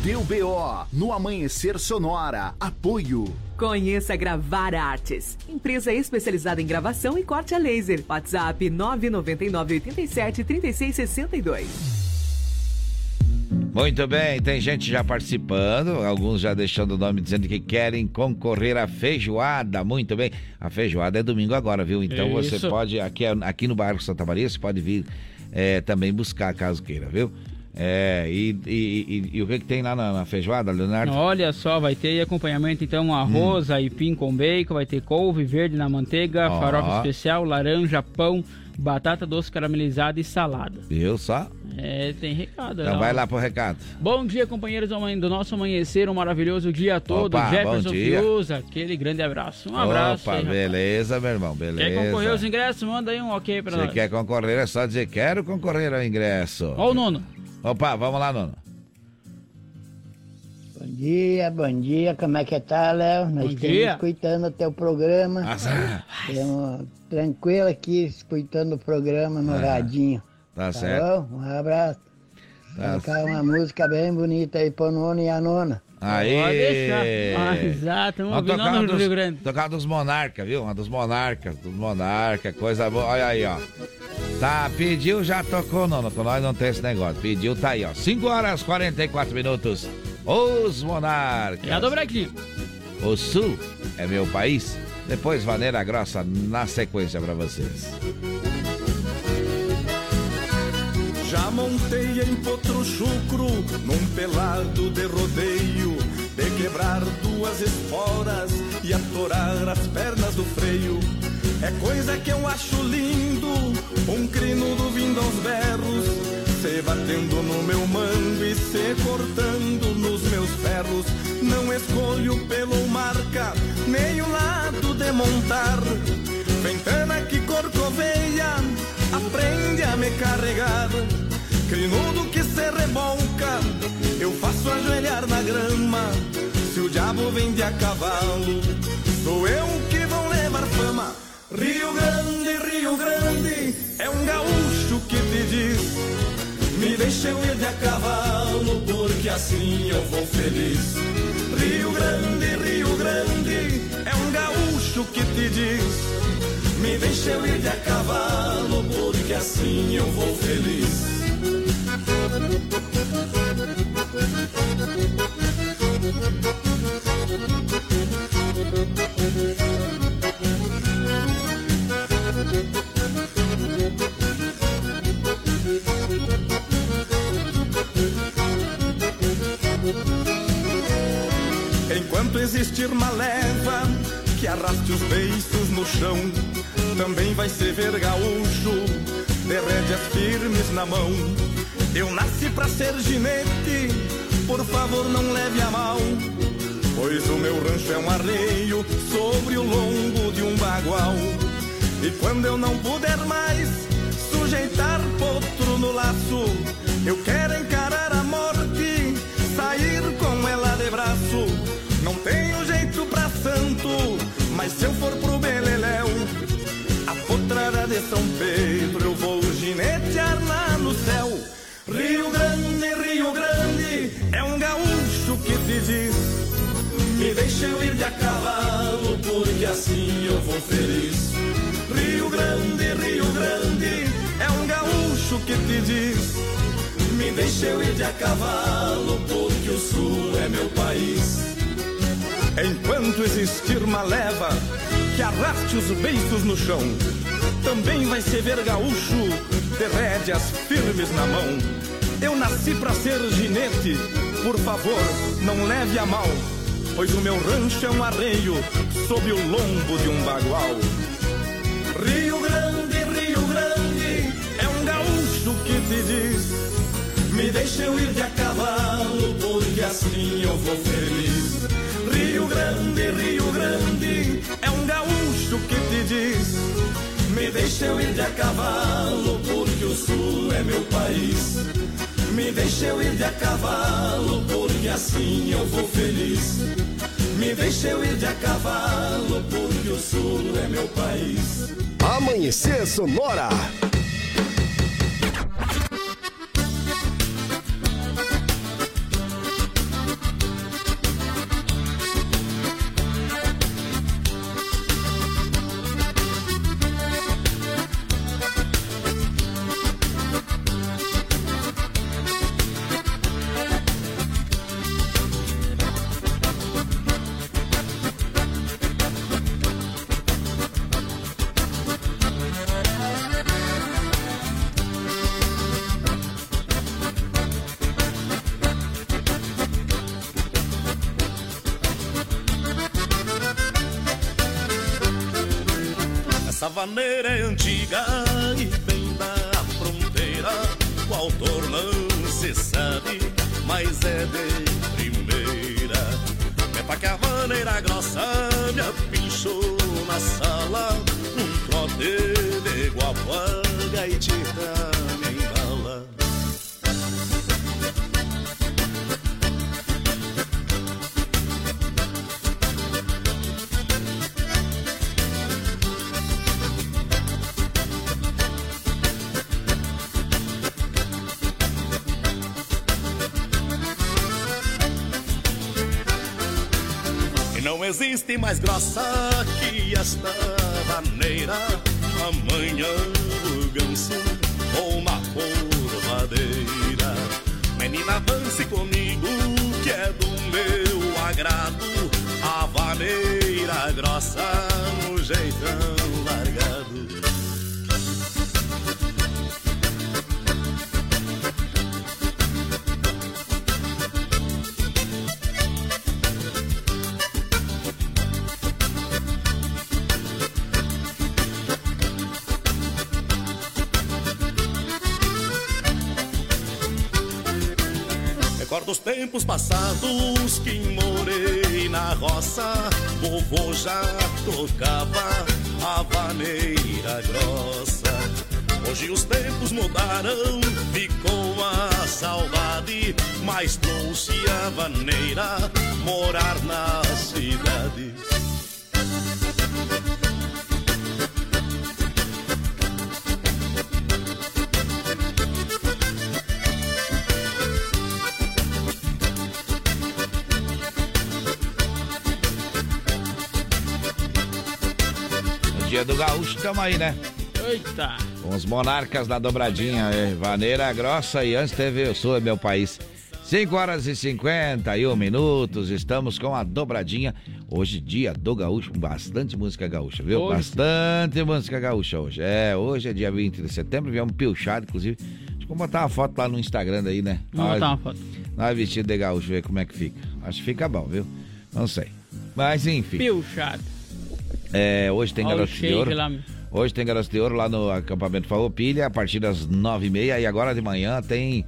Deu BO no Amanhecer Sonora. Apoio. Conheça Gravar Artes, empresa especializada em gravação e corte a laser. WhatsApp 999 87 3662. Muito bem, tem gente já participando, alguns já deixando o nome dizendo que querem concorrer à feijoada. Muito bem, a feijoada é domingo agora, viu? Então você pode, aqui, aqui no bairro Santa Maria, você pode vir é, também buscar caso queira, viu? É, e, e, e, e, o que, que tem lá na, na, feijoada, Leonardo? Olha só, vai ter acompanhamento então arroz, hum. aipim com bacon, vai ter couve verde na manteiga, oh. farofa especial, laranja, pão, batata doce caramelizada e salada. Viu só? É, tem recado. Então ó. vai lá pro recado. Bom dia, companheiros do nosso amanhecer, um maravilhoso dia todo. Opa, Jefferson Fiuza, aquele grande abraço. Um abraço. Opa, aí, beleza, meu irmão, beleza. Quer concorrer aos ingressos? Manda aí um ok pra Você nós. quer concorrer, é só dizer quero concorrer ao ingresso. Ó o nono. Opa, vamos lá, nono. Bom dia, bom dia, como é que tá, Léo? Nós bom estamos dia. escutando o teu programa. Nossa. Estamos tranquilo aqui, escutando o programa no ah, radinho. Tá, tá certo. Bom? Um abraço. Tá. Tocar uma música bem bonita aí pro nono e a nona. Aí. Pode deixar. Ah, exato, vamos ouvir no dos, Rio Grande. Tocar dos monarcas, viu? Uma dos monarcas, dos monarcas, coisa boa. Olha aí, ó. Tá, pediu, já tocou, nono. Com nós não tem esse negócio. Pediu, tá aí, ó. 5 horas 44 minutos. Os monarcas. Já dobrei aqui. O sul é meu país. Depois Vaneira Grossa na sequência pra vocês. Já montei em potro chucro, num pelado de rodeio, de quebrar duas esporas e atorar as pernas do freio. É coisa que eu acho lindo, um crinudo vindo aos berros, se batendo no meu mango e se cortando nos meus ferros. Não escolho pelo marca, nem o lado de montar. Ventana que corcoveia, aprende a me carregar. Crinudo que se rebolca, eu faço ajoelhar na grama. Se o diabo vem a cavalo, sou eu que vou levar fama. Rio Grande, Rio Grande, é um gaúcho Me deixa eu ir de a cavalo, porque assim eu vou feliz. Rio Grande, Rio Grande, é um gaúcho que te diz: Me deixa eu ir de a cavalo, porque assim eu vou feliz. Enquanto existir uma leva que arraste os beiços no chão, também vai ser ver gaúcho de rédeas firmes na mão. Eu nasci pra ser ginete, por favor não leve a mal. Pois o meu rancho é um arreio sobre o longo de um bagual. E quando eu não puder mais sujeitar potro no laço, eu quero encarar santo, mas se eu for pro Beleléu, a potrada de São Pedro eu vou ginetear lá no céu. Rio Grande, Rio Grande, é um gaúcho que te diz: Me deixa eu ir de a cavalo, porque assim eu vou feliz. Rio Grande, Rio Grande, é um gaúcho que te diz: Me deixa eu ir de a cavalo, porque o sul é meu país. Enquanto existir uma leva que arraste os beiços no chão, também vai se ver gaúcho de rédeas firmes na mão. Eu nasci pra ser ginete, por favor, não leve a mal, pois o meu rancho é um arreio sob o lombo de um bagual. Rio Grande, Rio Grande, é um gaúcho que te diz: Me deixa eu ir de a cavalo, porque assim eu vou feliz. Rio Grande, Rio Grande, é um gaúcho que te diz: Me deixa eu ir de a cavalo, porque o sul é meu país. Me deixa eu ir de a cavalo, porque assim eu vou feliz. Me deixa eu ir de a cavalo, porque o sul é meu país. Amanhecer Sonora. Não existe mais grossa que esta vaneira Amanhã do ganso ou na corvadeira Menina, avance comigo que é do meu agrado. A vaneira grossa no jeitão largado Recordo os tempos passados que morei na roça. Vovô já tocava a vaneira grossa. Hoje os tempos mudaram, ficou a saudade, mas trouxe a vaneira morar na cidade. Gaúcho, tamo aí, né? Eita! Com os monarcas da dobradinha, é, Vaneira Grossa e antes teve Eu Sou é Meu País. 5 horas e 51 minutos, estamos com a dobradinha. Hoje, dia do gaúcho, com bastante música gaúcha, viu? Hoje. Bastante música gaúcha hoje. É, hoje é dia 20 de setembro, viemos pilchado, inclusive. Acho que vou botar uma foto lá no Instagram daí, né? Vamos botar uma foto. Nós vestido de gaúcho, ver como é que fica. Acho que fica bom, viu? Não sei. Mas enfim. Pilchado. É, hoje tem garoto de ouro. lá. Hoje tem garoto de ouro lá no acampamento Farroupilha, a partir das nove e meia. E agora de manhã tem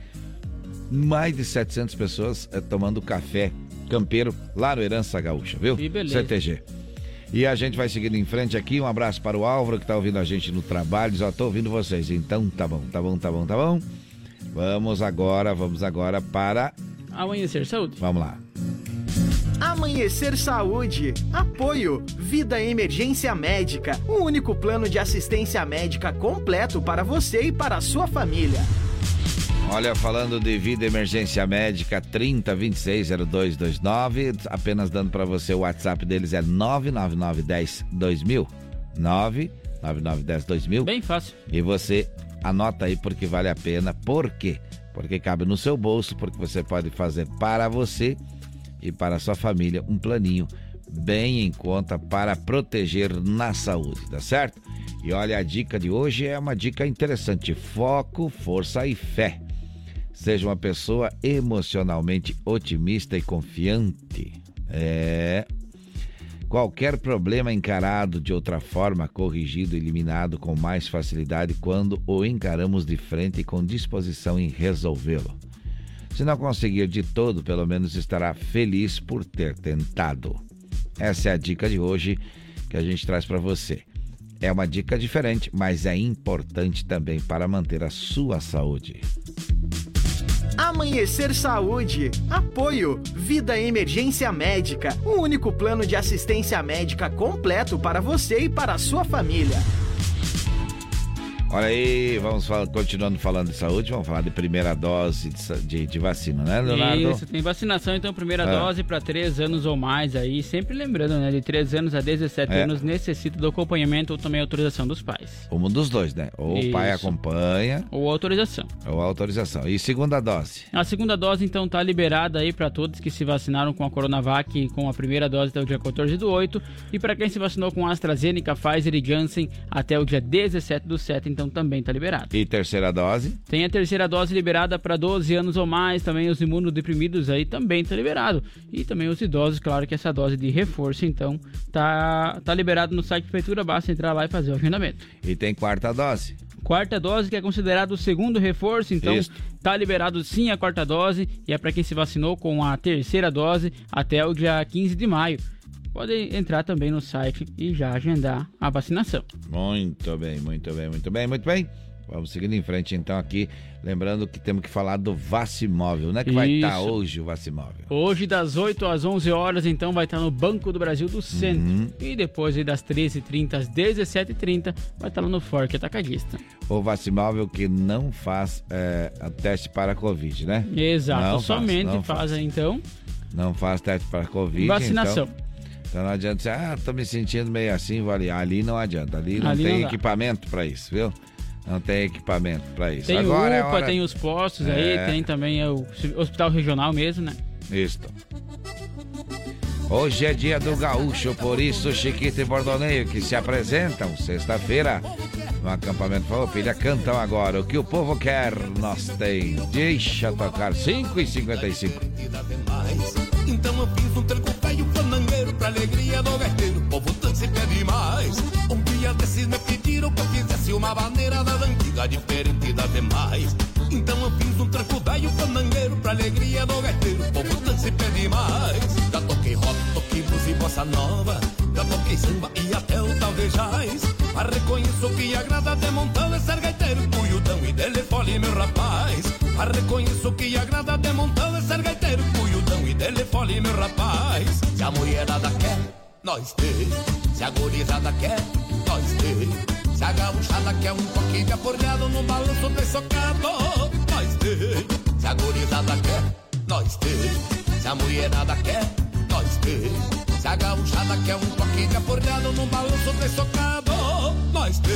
mais de 700 pessoas eh, tomando café campeiro lá no Herança Gaúcha, viu? Que beleza. CTG. E a gente vai seguindo em frente aqui. Um abraço para o Álvaro que tá ouvindo a gente no trabalho. Diz, ó, tô ouvindo vocês. Então tá bom, tá bom, tá bom, tá bom. Vamos agora, vamos agora para. Amanhecer Saúde. Vamos lá. Amanhecer Saúde. Apoio. Vida Emergência Médica. O único plano de assistência médica completo para você e para a sua família. Olha, falando de vida emergência médica, 30260229, apenas dando para você o WhatsApp deles é 999102000. 999102000. Bem fácil. E você anota aí porque vale a pena. Por quê? Porque cabe no seu bolso, porque você pode fazer para você e para sua família um planinho bem em conta para proteger na saúde, tá certo? E olha, a dica de hoje é uma dica interessante: foco, força e fé. Seja uma pessoa emocionalmente otimista e confiante. É. Qualquer problema encarado de outra forma, corrigido, eliminado com mais facilidade quando o encaramos de frente com disposição em resolvê-lo. Se não conseguir de todo, pelo menos estará feliz por ter tentado. Essa é a dica de hoje que a gente traz para você. É uma dica diferente, mas é importante também para manter a sua saúde. Amanhecer Saúde. Apoio. Vida Emergência Médica. O único plano de assistência médica completo para você e para a sua família. Olha aí, vamos falar, continuando falando de saúde, vamos falar de primeira dose de, de, de vacina, né, Leonardo? Isso, tem vacinação, então, primeira Ah. dose para 3 anos ou mais aí. Sempre lembrando, né? De 3 anos a 17 É. anos necessita do acompanhamento ou também autorização dos pais. Um dos dois, né? Ou o pai Isso. acompanha, Ou autorização. ou a autorização. E segunda dose? A segunda dose, então, tá liberada aí para todos que se vacinaram com a Coronavac com a primeira dose até o dia 14 do 8. E para quem se vacinou com AstraZeneca, Pfizer e Janssen até o dia 17 do 7, então também tá liberado. E terceira dose? Tem a terceira dose liberada para 12 anos ou mais, também os imunodeprimidos aí também tá liberado. E também os idosos, claro que essa dose de reforço, então, tá, tá liberado no site da prefeitura, basta entrar lá e fazer o agendamento. E tem quarta dose? Quarta dose, que é considerado o segundo reforço, então Isso. tá liberado sim a quarta dose e é para quem se vacinou com a terceira dose até o dia 15 de maio. Pode entrar também no site e já agendar a vacinação. Muito bem, muito bem, muito bem, muito bem. Vamos seguindo em frente então aqui, lembrando que temos que falar do Vacimóvel, né? Que vai estar Isso. hoje o Vacimóvel. Hoje, das 8 às 11 horas, então, vai estar no Banco do Brasil do Centro. Uhum. E depois, aí, das 13h30 às 17h30, vai estar lá no Fork Atacadista. O Vacimóvel que não faz é, teste para a Covid, né? Exato, Não faz, somente não faz, aí, então, Não faz teste para a Covid. Vacinação. Então, então não adianta dizer, ah, tô me sentindo meio assim, vou ali. Ali não adianta. Ali não Ali tem não equipamento para isso, viu? Não tem equipamento para isso. tem Agora o é UPA, hora... tem os postos É. aí, tem também o hospital regional mesmo, né? Isso. Hoje é dia do gaúcho, por isso Chiquito e Bordoneio que se apresentam sexta-feira no acampamento Farroupilha cantam agora o que o povo quer. Nós tem. Deixa tocar 5 e 55. Então eu fiz um pra alegria do gaiteiro. O povo dança e pede mais. Um dia desses me pediram que eu fizesse uma bandeira da antiga, diferente das demais. Então eu fiz um tranco velho panangueiro pra alegria do gaiteiro. O povo dança e pede mais. Já toquei rock, toquei blues e bossa nova. Já toquei samba e até o talvejais. Mas reconheço que agrada de montão é ser gaiteiro, cuiudão e telefone, meu rapaz. Mas reconheço que agrada de montão é ser gaiteiro, telefone, meu rapaz. Se a mulherada quer, nós tem. Se a gurizada quer, nós tem. Se a gauchada quer um pouquinho de aporreado no balanço de socado, nós tem. Se a gurizada quer, nós tem. Se a mulherada quer, nós tem. Se a gauchada quer um pouquinho de aporreado no balanço de socado, nós tem.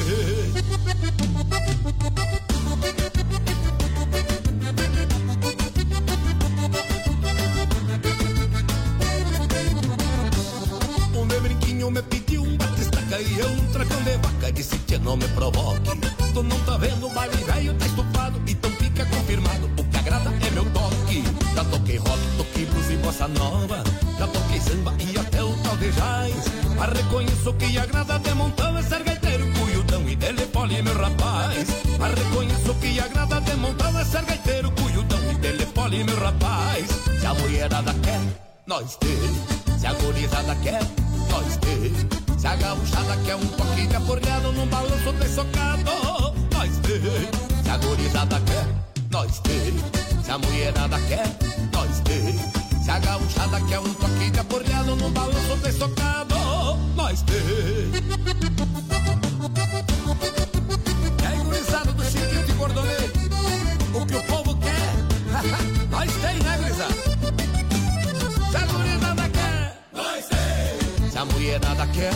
De brinquinho me pediu um batistaca e eu um tracão de vaca Disse que não me provoque. Tu não tá vendo o baile velho, tá estufado. Então fica confirmado, o que agrada é meu toque. Já toquei rock, toquei blues e bossa nova. Já toquei samba e até o talvejais Mas reconheço que agrada de montão é ser gaiteiro Cuiudão e telefone, meu rapaz. Mas reconheço que agrada de montão é ser gaiteiro Cuiudão e telefone, meu rapaz. Se a mulherada quer, nós tem se a gurizada quer, nós tem. Se a gauchada quer um pouquinho de aporreado num balanço de socado, nós tem. Se a gurizada quer, nós tem. Se a mulherada quer, nós tem. Se a gauchada quer um pouquinho de aporreado num balanço de socado, nós tem. Mulherada quer.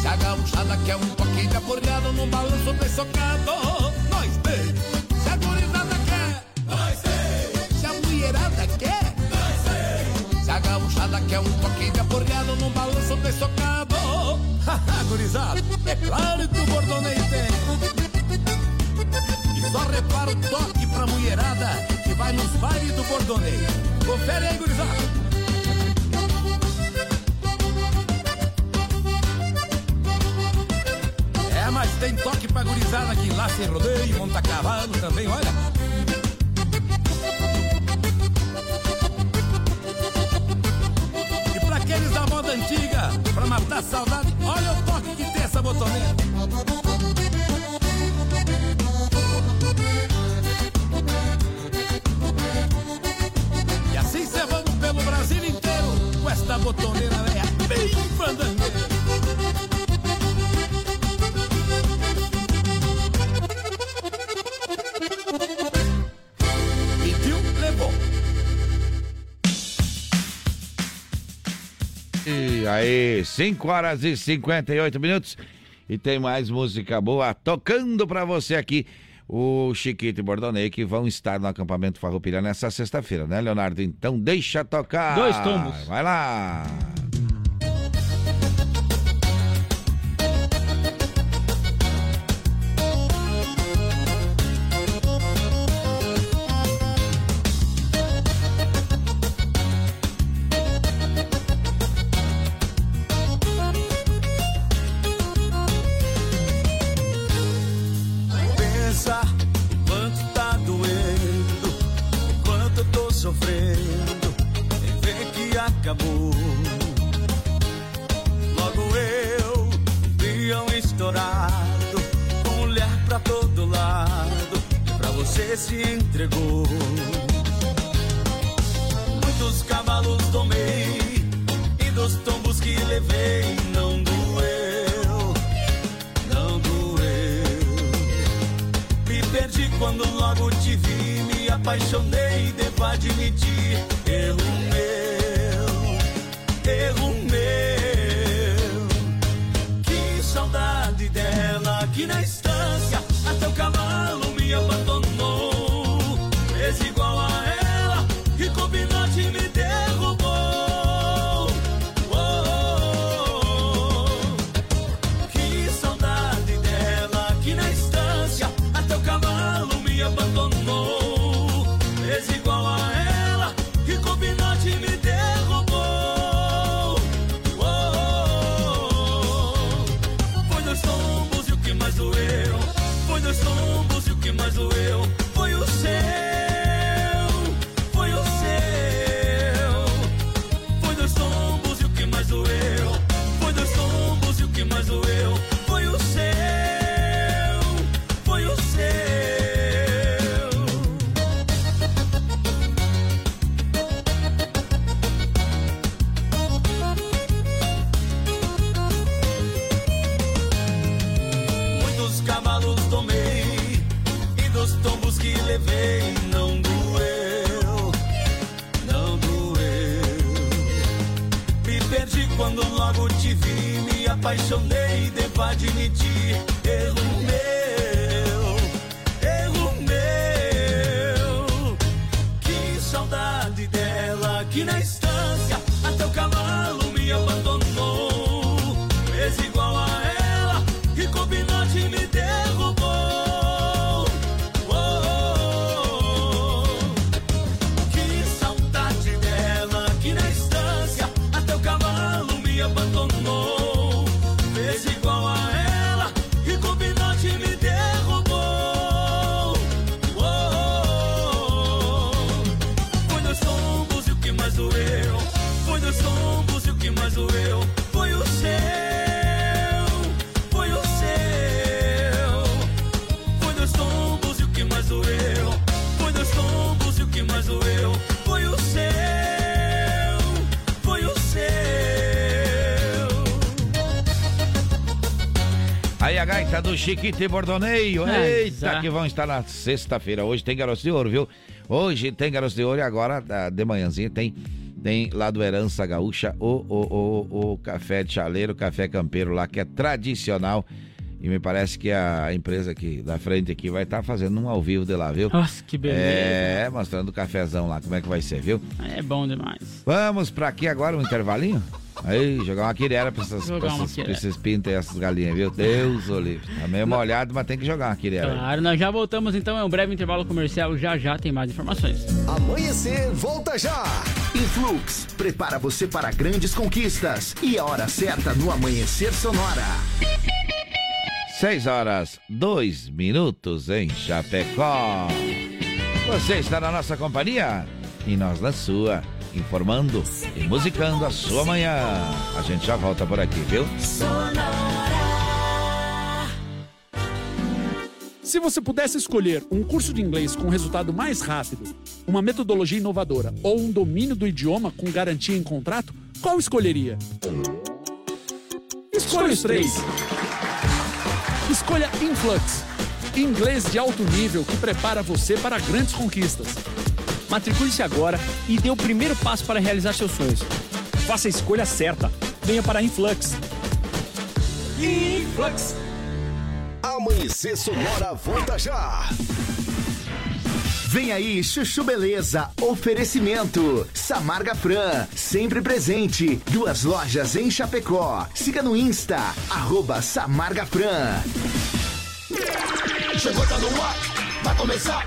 Se a gauchada quer um pouquinho de aporreado num balanço bem socado, nós tem. Se a gurizada quer, nós. Se a mulherada quer, nós. Se a gauchada quer um pouquinho de aporreado num balanço bem socado, haha, gurizada, é claro que o bordonei tem. E só repara o toque pra mulherada que vai nos bailes do bordonei. Confere aí, gurizada. Mas tem toque pra gurizada que lá sem rodeio, monta cavalo também, olha. E pra aqueles da moda antiga, pra matar saudade, olha o toque que tem essa botoneira. E assim cê vamos pelo Brasil inteiro com esta botoneira véia bem fandangueira. Aí, 5 horas e 58 minutos. E tem mais música boa tocando pra você aqui. O Chiquito e Bordonei que vão estar no acampamento Farroupilha nessa sexta-feira, né, Leonardo? Então deixa tocar. Dois tombos. Vai lá. Se entregou. Muitos cavalos tomei, e dos tombos que levei não doeu, não doeu. Me perdi quando logo te vi, me apaixonei, devo admitir. Do Chiquito e Bordoneio. É, Eita, exato. que vão estar na sexta-feira. Hoje tem garoto de ouro, viu? Hoje tem garoto de ouro e agora, de manhãzinha, tem tem lá do Herança Gaúcha o, o, o, o café de chaleiro, café campeiro lá, que é tradicional. E me parece que a empresa aqui da frente aqui vai estar fazendo um ao vivo de lá, viu? Nossa, que beleza. É, mostrando o cafezão lá, como é que vai ser, viu? É bom demais. Vamos pra aqui agora, um intervalinho? Aí, jogar uma quirera pra, essas, pra, essas, pra esses pintos e essas galinhas, viu? Deus, Olívio. Tá meio molhado, mas tem que jogar uma quirera. Claro, nós já voltamos então, é um breve intervalo comercial, já já tem mais informações. Amanhecer, volta já! Influx, prepara você para grandes conquistas. E a hora certa no Amanhecer Sonora. 6 horas, 2 minutos em Chapecó. Você está na nossa companhia e nós na sua, informando e musicando a sua manhã. A gente já volta por aqui, viu? Se você pudesse escolher um curso de inglês com resultado mais rápido, uma metodologia inovadora ou um domínio do idioma com garantia em contrato, qual escolheria? Escolha os três. Escolha Influx. Inglês de alto nível que prepara você para grandes conquistas. Matricule-se agora e dê o primeiro passo para realizar seus sonhos. Faça a escolha certa. Venha para a Influx. Influx. Amanhecer Sonora, volta já! Vem aí, Chuchu Beleza, oferecimento. Samarga Fran, sempre presente. Duas lojas em Chapecó. Siga no Insta, arroba Samarga Fran. Chegou, tá no ar, vai começar,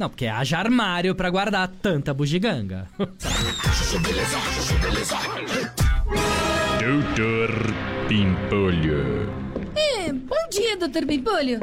Não, porque haja armário pra guardar tanta bugiganga. Doutor Pimpolho. É, bom dia, doutor Pimpolho.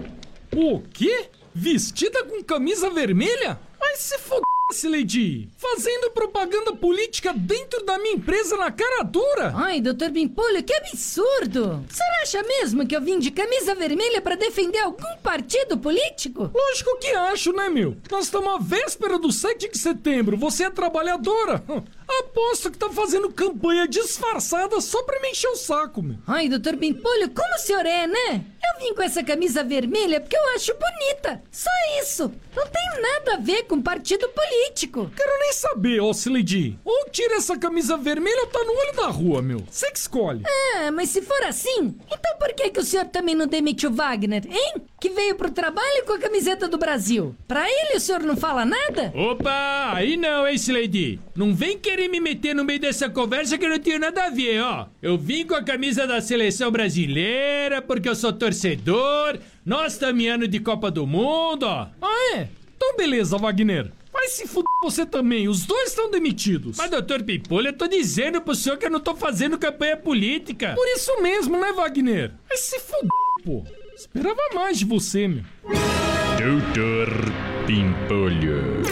O quê? Vestida com camisa vermelha? Mas se foda-se, Lady! Fazendo propaganda política dentro da minha empresa na cara dura! Ai, doutor Pimpolho, que absurdo! Você acha mesmo que eu vim de camisa vermelha pra defender algum partido político? Lógico que acho, né, meu? Nós estamos à véspera do 7 de setembro, você é trabalhadora! Aposto que tá fazendo campanha disfarçada só pra me encher o saco, meu! Ai, doutor Pimpolho, como o senhor é, né? Eu vim com essa camisa vermelha porque eu acho bonita. Só isso. Não tem nada a ver com partido político. Quero nem saber, ó, Lady. Ou tira essa camisa vermelha ou tá no olho da rua, meu. Você que escolhe. Ah, mas se for assim, então por que, que o senhor também não demitiu Wagner, hein? Que veio pro trabalho com a camiseta do Brasil. Pra ele o senhor não fala nada? Opa, aí não, hein, Lady? Não vem querer me meter no meio dessa conversa que não tenho nada a ver, ó. Eu vim com a camisa da seleção brasileira porque eu sou torcedor. Nós estamos em ano de Copa do Mundo, ó. Ah, é? Então beleza, Wagner. Vai se fuder você também, os dois estão demitidos. Mas, doutor Pipolho, eu tô dizendo pro senhor que eu não tô fazendo campanha política. Por isso mesmo, né, Wagner? Vai se fuder, pô. Esperava mais de você, meu. Doutor Pimpolho.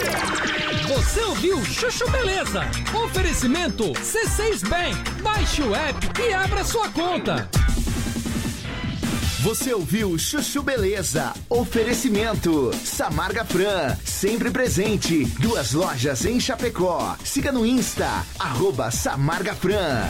Você ouviu Chuchu Beleza? Oferecimento C6 Bank. Baixe o app e abra sua conta. Você ouviu Chuchu Beleza, oferecimento. Samarga Fran, sempre presente. Duas lojas em Chapecó. Siga no Insta, arroba Samarga Fran.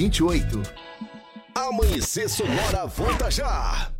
1928. Amanhecer Sonora volta já.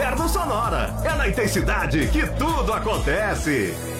Inverno Sonora. É na intensidade que tudo acontece.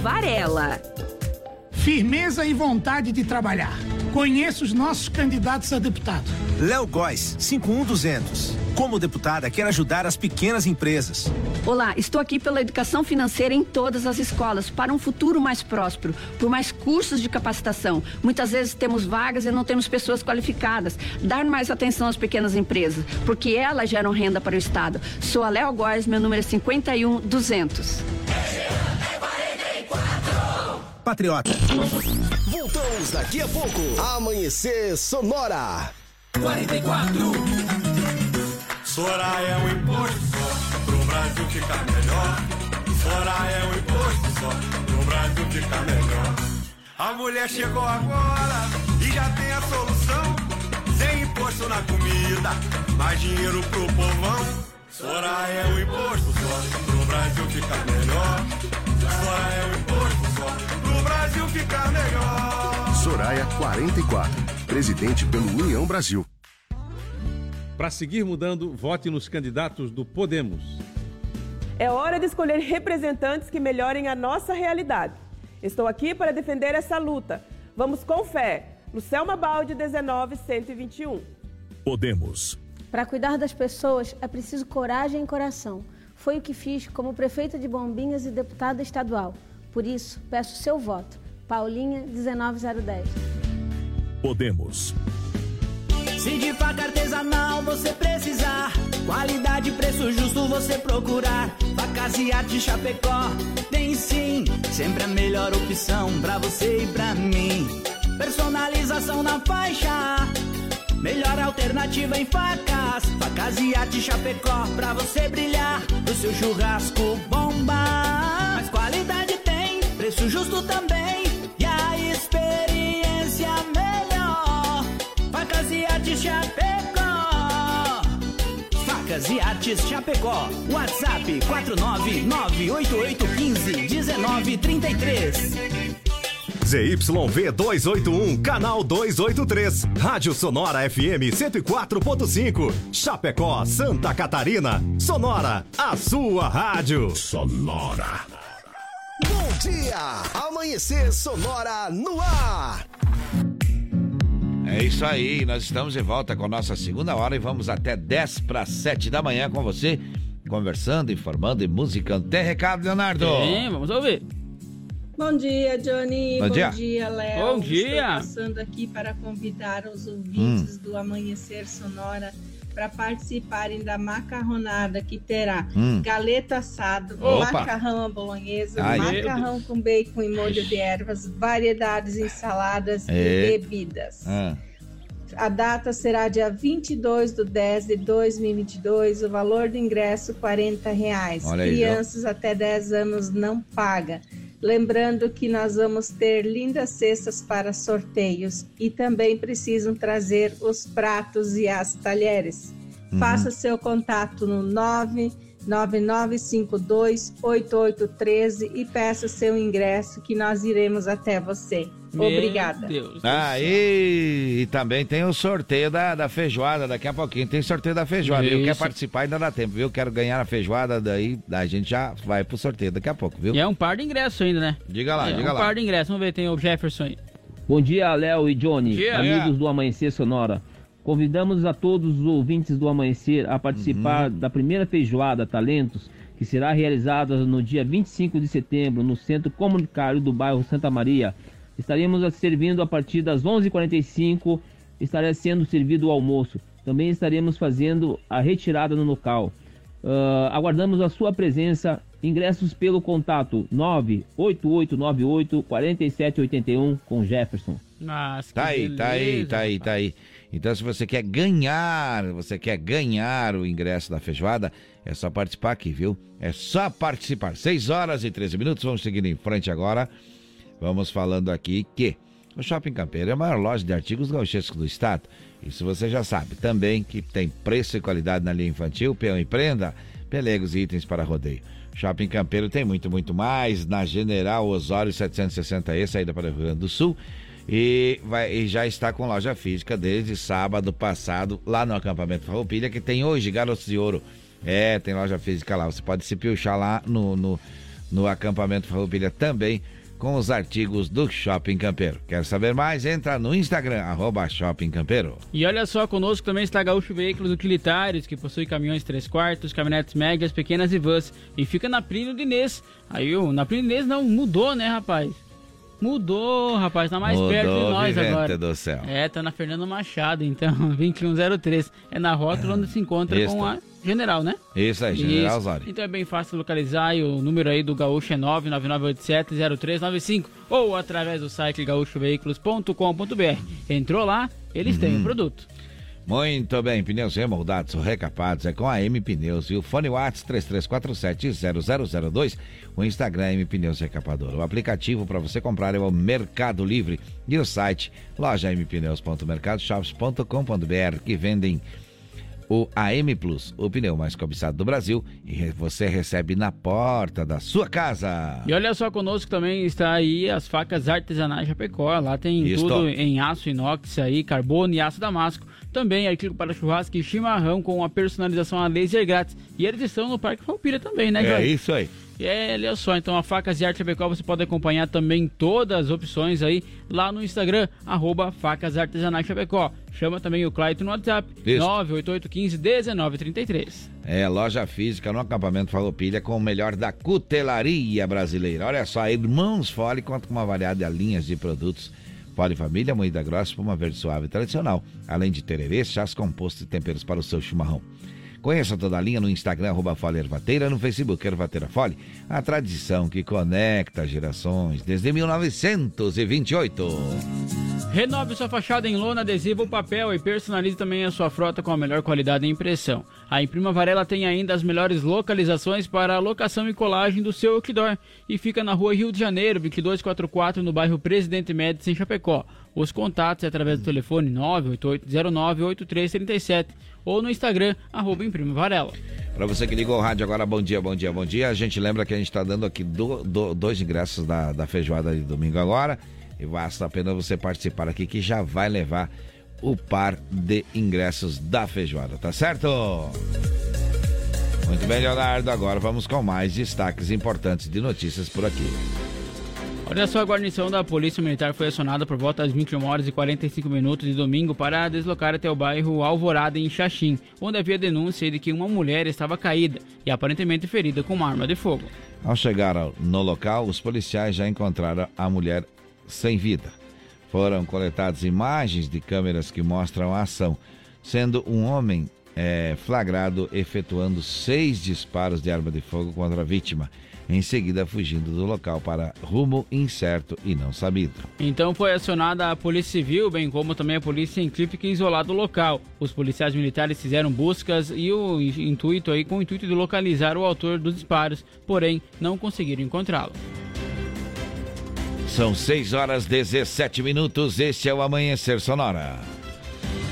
Varela. Firmeza e vontade de trabalhar. Conheça os nossos candidatos a deputado. Léo Góes, 51200. Como deputada, quer ajudar as pequenas empresas. Olá, estou aqui pela educação financeira em todas as escolas, para um futuro mais próspero, por mais cursos de capacitação. Muitas vezes temos vagas e não temos pessoas qualificadas. Dar mais atenção às pequenas empresas, porque elas geram renda para o Estado. Sou a Léo Góes, meu número é 51200. Patriota. Voltamos daqui a pouco. Amanhecer Sonora. 44. Soraya é um imposto só, pro Brasil ficar melhor. Soraya é um imposto só, pro Brasil ficar melhor. A mulher chegou agora e já tem a solução. Sem imposto na comida, mais dinheiro pro povão. Soraya é um imposto só, pro Brasil ficar melhor. Soraya é um imposto só, pro Brasil ficar melhor. Soraya 44. Presidente pelo União Brasil. Para seguir mudando, vote nos candidatos do Podemos. É hora de escolher representantes que melhorem a nossa realidade. Estou aqui para defender essa luta. Vamos com fé. Lucelma Balde, 19121. Podemos. Para cuidar das pessoas é preciso coragem e coração. Foi o que fiz como prefeita de Bombinhas e deputada estadual. Por isso, peço seu voto. Paulinha 19010. Podemos. Se de faca artesanal você precisar, qualidade e preço justo você procurar. Facas e arte Chapecó, tem sim, sempre a melhor opção pra você e pra mim. Personalização na faixa, melhor alternativa em facas. Facas e arte Chapecó, pra você brilhar, o seu churrasco bomba. Mas qualidade preço justo também, e a experiência melhor. Facas e Artes Chapecó. Facas e Artes Chapecó. WhatsApp 49988151933. ZYV 281, canal 283. Rádio Sonora FM 104.5. Chapecó, Santa Catarina. Sonora, a sua rádio. Sonora. Bom dia! Amanhecer Sonora no ar. É isso aí, nós estamos de volta com a nossa segunda hora e vamos até 10 para 7 da manhã com você, conversando, informando e musicando. Tem recado, Leonardo? Tem, vamos ouvir. Bom dia, Johnny. Bom dia. Léo. Bom dia. Estou passando aqui para convidar os ouvintes Hum. do Amanhecer Sonora para participarem da macarronada que terá Hum. galeto assado, Opa. macarrão à bolonhesa, Ai. macarrão com bacon e molho de ervas, variedades em saladas É. e bebidas. Ah, A data será dia 22 de 10 de 2022. O valor do ingresso 40 reais. Olha aí, Crianças até 10 anos não paga. Lembrando que nós vamos ter lindas cestas para sorteios e também precisam trazer os pratos e as talheres. Uhum. Faça seu contato no 999528813 e peça seu ingresso que nós iremos até você. Obrigada. Aí, e também tem o sorteio da, da feijoada, daqui a pouquinho tem sorteio da feijoada, viu? Quer Isso. participar ainda dá tempo, viu? Quero ganhar a feijoada, daí a gente já vai pro sorteio daqui a pouco, viu? E é um par de ingressos ainda, né? Diga lá, é diga um lá. par de ingressos. Vamos ver, tem o Jefferson aí. Bom dia, Léo e Johnny, dia. amigos do Amanhecer Sonora. Convidamos a todos os ouvintes do Amanhecer a participar da primeira feijoada Talentos, que será realizada no dia 25 de setembro no Centro Comunitário do bairro Santa Maria. Estaremos servindo a partir das 11h45, estará sendo servido o almoço. Também estaremos fazendo a retirada no local. Ah, aguardamos a sua presença. Ingressos pelo contato 98898 4781 com Jefferson. Nossa, Tá aí, tá aí, tá aí, tá aí. Então, se você quer ganhar, você quer ganhar o ingresso da feijoada, é só participar aqui, viu? É só participar. 6 horas e 13 minutos, vamos seguir em frente agora. Vamos falando aqui que o Shopping Campeiro é a maior loja de artigos gauchescos do estado. Isso você já sabe. Também que tem preço e qualidade na linha infantil, peão e prenda, pelegos e itens para rodeio. Shopping Campeiro tem muito, muito mais. Na General Osório 760E, saída para o Rio Grande do Sul. E, vai, e já está com loja física desde sábado passado, lá no acampamento Farroupilha, que tem hoje Garotos de Ouro. É, tem loja física lá. Você pode se piochar lá no, no, no acampamento Farroupilha também com os artigos do Shopping Campeiro. Quer saber mais? Entra no Instagram, arroba Shopping Campeiro. E olha só, conosco também está Gaúcho Veículos Utilitários, que possui caminhões 3 quartos, caminhonetes médias, pequenas e vans. E fica na Plínio de Inês. Aí, o na Plínio de Inês não mudou, né, rapaz? Mudou, rapaz, tá mais Mudou, perto de nós agora. do céu. É, tá na Fernando Machado, então, 2103. É na rótula onde se encontra Isso. com a General, né? Isso aí, General Isso. Osório. Então é bem fácil localizar e o número aí do Gaúcho é 999870395 ou através do site gaúchoveículos.com.br. Entrou lá, eles têm Uhum. o produto. Muito bem, pneus remoldados ou recapados é com a M Pneus e o fone Whats 33470002, o Instagram é M Pneus Recapador. O aplicativo para você comprar é o Mercado Livre e o site loja mpneus.mercadoshops.com.br que vendem o AM Plus, o pneu mais cobiçado do Brasil e você recebe na porta da sua casa. E olha só, conosco também está aí as facas artesanais Chapecó. Lá tem Isso. tudo em aço inox aí, carbono e aço damasco. Também artigo para churrasco e chimarrão com a personalização a laser grátis. E eles estão no Parque Falpira também, né, É Jorge? isso aí. E é, olha só, então a Facas e Arte Chapecó você pode acompanhar também todas as opções aí lá no Instagram, arroba Facas Artesanais Chapecó. Chama também o Clayton no WhatsApp, Isso. 988151933. É, loja física no acampamento Farroupilha com o melhor da cutelaria brasileira. Olha só, Irmãos Fole conta com uma variada de linhas de produtos Fole Família, moída grossa, espuma verde suave tradicional, além de tererê, chás compostos e temperos para o seu chimarrão. Conheça toda a linha no Instagram, arroba Fole Ervateira, no Facebook Ervateira Fole, a tradição que conecta gerações desde 1928. Renove sua fachada em lona, adesivo ou papel e personalize também a sua frota com a melhor qualidade de impressão. A Imprima Varela tem ainda as melhores localizações para a locação e colagem do seu outdoor e fica na rua Rio de Janeiro, 2244, no bairro Presidente Médici, em Chapecó. Os contatos é através do telefone 988098337 ou no Instagram, arroba Imprima Varela. Para você que ligou o rádio agora, bom dia, bom dia, bom dia. A gente lembra que a gente está dando aqui do- do- dois ingressos da, da feijoada de domingo agora. E basta apenas você participar aqui que já vai levar o par de ingressos da feijoada, tá certo? Muito bem, Leonardo. Agora vamos com mais destaques importantes de notícias por aqui. Olha só, a guarnição da Polícia Militar foi acionada por volta das 21 horas e 45 minutos de domingo para deslocar até o bairro Alvorada, em Xaxim, onde havia denúncia de que uma mulher estava caída e aparentemente ferida com uma arma de fogo. Ao chegar no local, os policiais já encontraram a mulher sem vida. Foram coletadas imagens de câmeras que mostram a ação, sendo um homem eh, flagrado efetuando seis disparos de arma de fogo contra a vítima, em seguida fugindo do local para rumo incerto e não sabido. Então foi acionada a Polícia Civil, bem como também a Polícia Científica e isolado o local. Os policiais militares fizeram buscas e o intuito aí com o intuito de localizar o autor dos disparos, porém não conseguiram encontrá-lo. São 6 horas 17 minutos, este é o Amanhecer Sonora.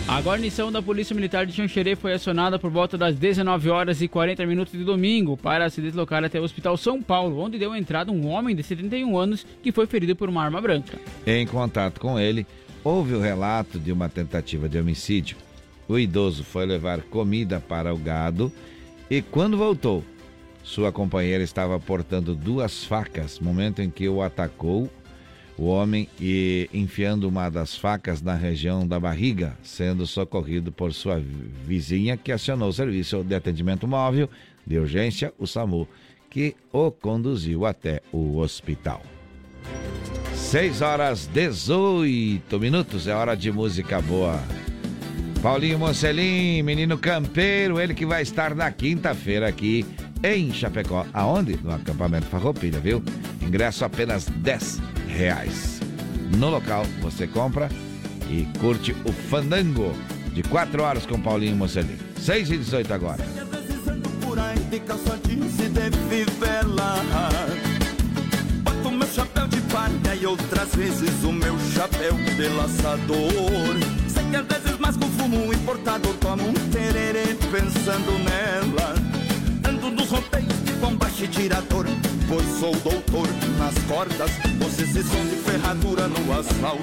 A guarnição da Polícia Militar de Xanxerê foi acionada por volta das 19 horas e 40 minutos de domingo para se deslocar até o Hospital São Paulo, onde deu entrada um homem de 71 anos que foi ferido por uma arma branca. Em contato com ele, houve o relato de uma tentativa de homicídio. O idoso foi levar comida para o gado e, quando voltou, sua companheira estava portando duas facas, momento em que o atacou o homem e enfiando uma das facas na região da barriga, sendo socorrido por sua vizinha que acionou o serviço de atendimento móvel de urgência, o SAMU, que o conduziu até o hospital. 6 horas 18 minutos, é hora de música boa. Paulinho Mocelim, menino campeiro, ele que vai estar na quinta-feira aqui em Chapecó. Aonde? No acampamento Farroupilha, viu? Ingresso apenas 10 reais. No local você compra e curte o fandango de 4 horas com Paulinho Mocelim. 6 e 18 agora. e outras vezes o meu chapéu de laçador Sei que às vezes mais com fumo importado tomo um tererê pensando nela Ando nos roteiros de bombache e tirador Pois sou doutor nas cordas Vocês se som de ferradura no asfalto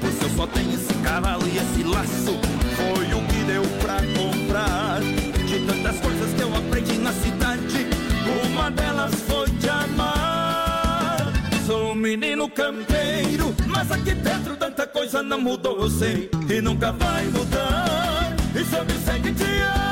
Pois eu só tenho esse cavalo e esse laço Foi o que deu pra comprar. De tantas coisas que eu aprendi na cidade Uma delas foi te amar. Sou um menino campeiro Mas aqui dentro tanta coisa não mudou, eu sei E nunca vai mudar. E se eu disser que te amo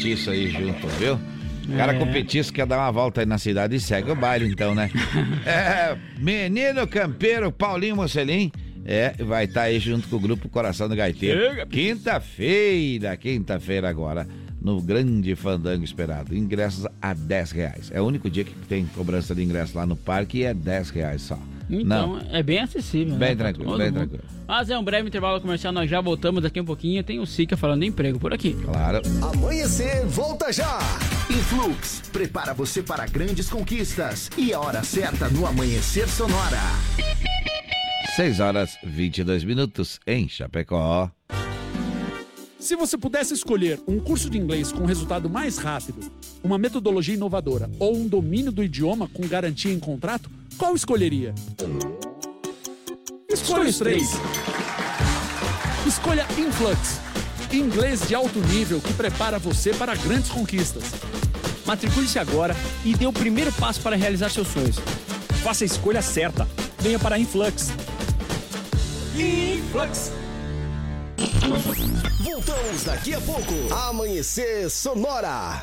campeiro o petiço aí junto, viu? O cara É. com petisco quer dar uma volta aí na cidade e segue o baile, então, né? É, menino campeiro Paulinho Mocelim. É, vai estar aí junto com o grupo Coração do Gaiteiro. Quinta-feira, quinta-feira agora, no grande fandango esperado. Ingressos a 10 reais. É o único dia que tem cobrança de ingresso lá no parque e é 10 reais só. Então, Não. é bem acessível. Bem né, tranquilo, bem tranquilo. Mas é um breve intervalo comercial, nós já voltamos daqui um pouquinho. Tem o Sica falando de emprego por aqui. Claro. Amanhecer, volta já! Influx, prepara você para grandes conquistas. E a hora certa no Amanhecer Sonora. 6 horas 22 minutos em Chapecó. Se você pudesse escolher um curso de inglês com resultado mais rápido, uma metodologia inovadora ou um domínio do idioma com garantia em contrato, qual escolheria? Escolha os três. Escolha Influx. Inglês de alto nível que prepara você para grandes conquistas. Matricule-se agora e dê o primeiro passo para realizar seus sonhos. Faça a escolha certa. Venha para Influx. Influx. Voltamos daqui a pouco. Amanhecer Sonora.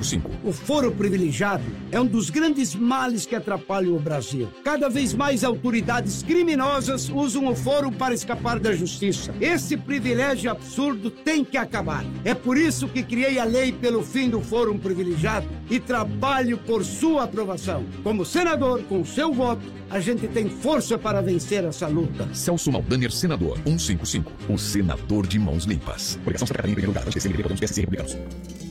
155. O foro privilegiado é um dos grandes males que atrapalham o Brasil. Cada vez mais autoridades criminosas usam o foro para escapar da justiça. Esse privilégio absurdo tem que acabar. É por isso que criei a lei pelo fim do fórum privilegiado e trabalho por sua aprovação. Como senador, com seu voto, a gente tem força para vencer essa luta. Celso Maldaner, senador, 155. O senador de mãos limpas. Obrigação Santa Catarina em primeiro lugar. Antes de ser podemos PSC republicanos.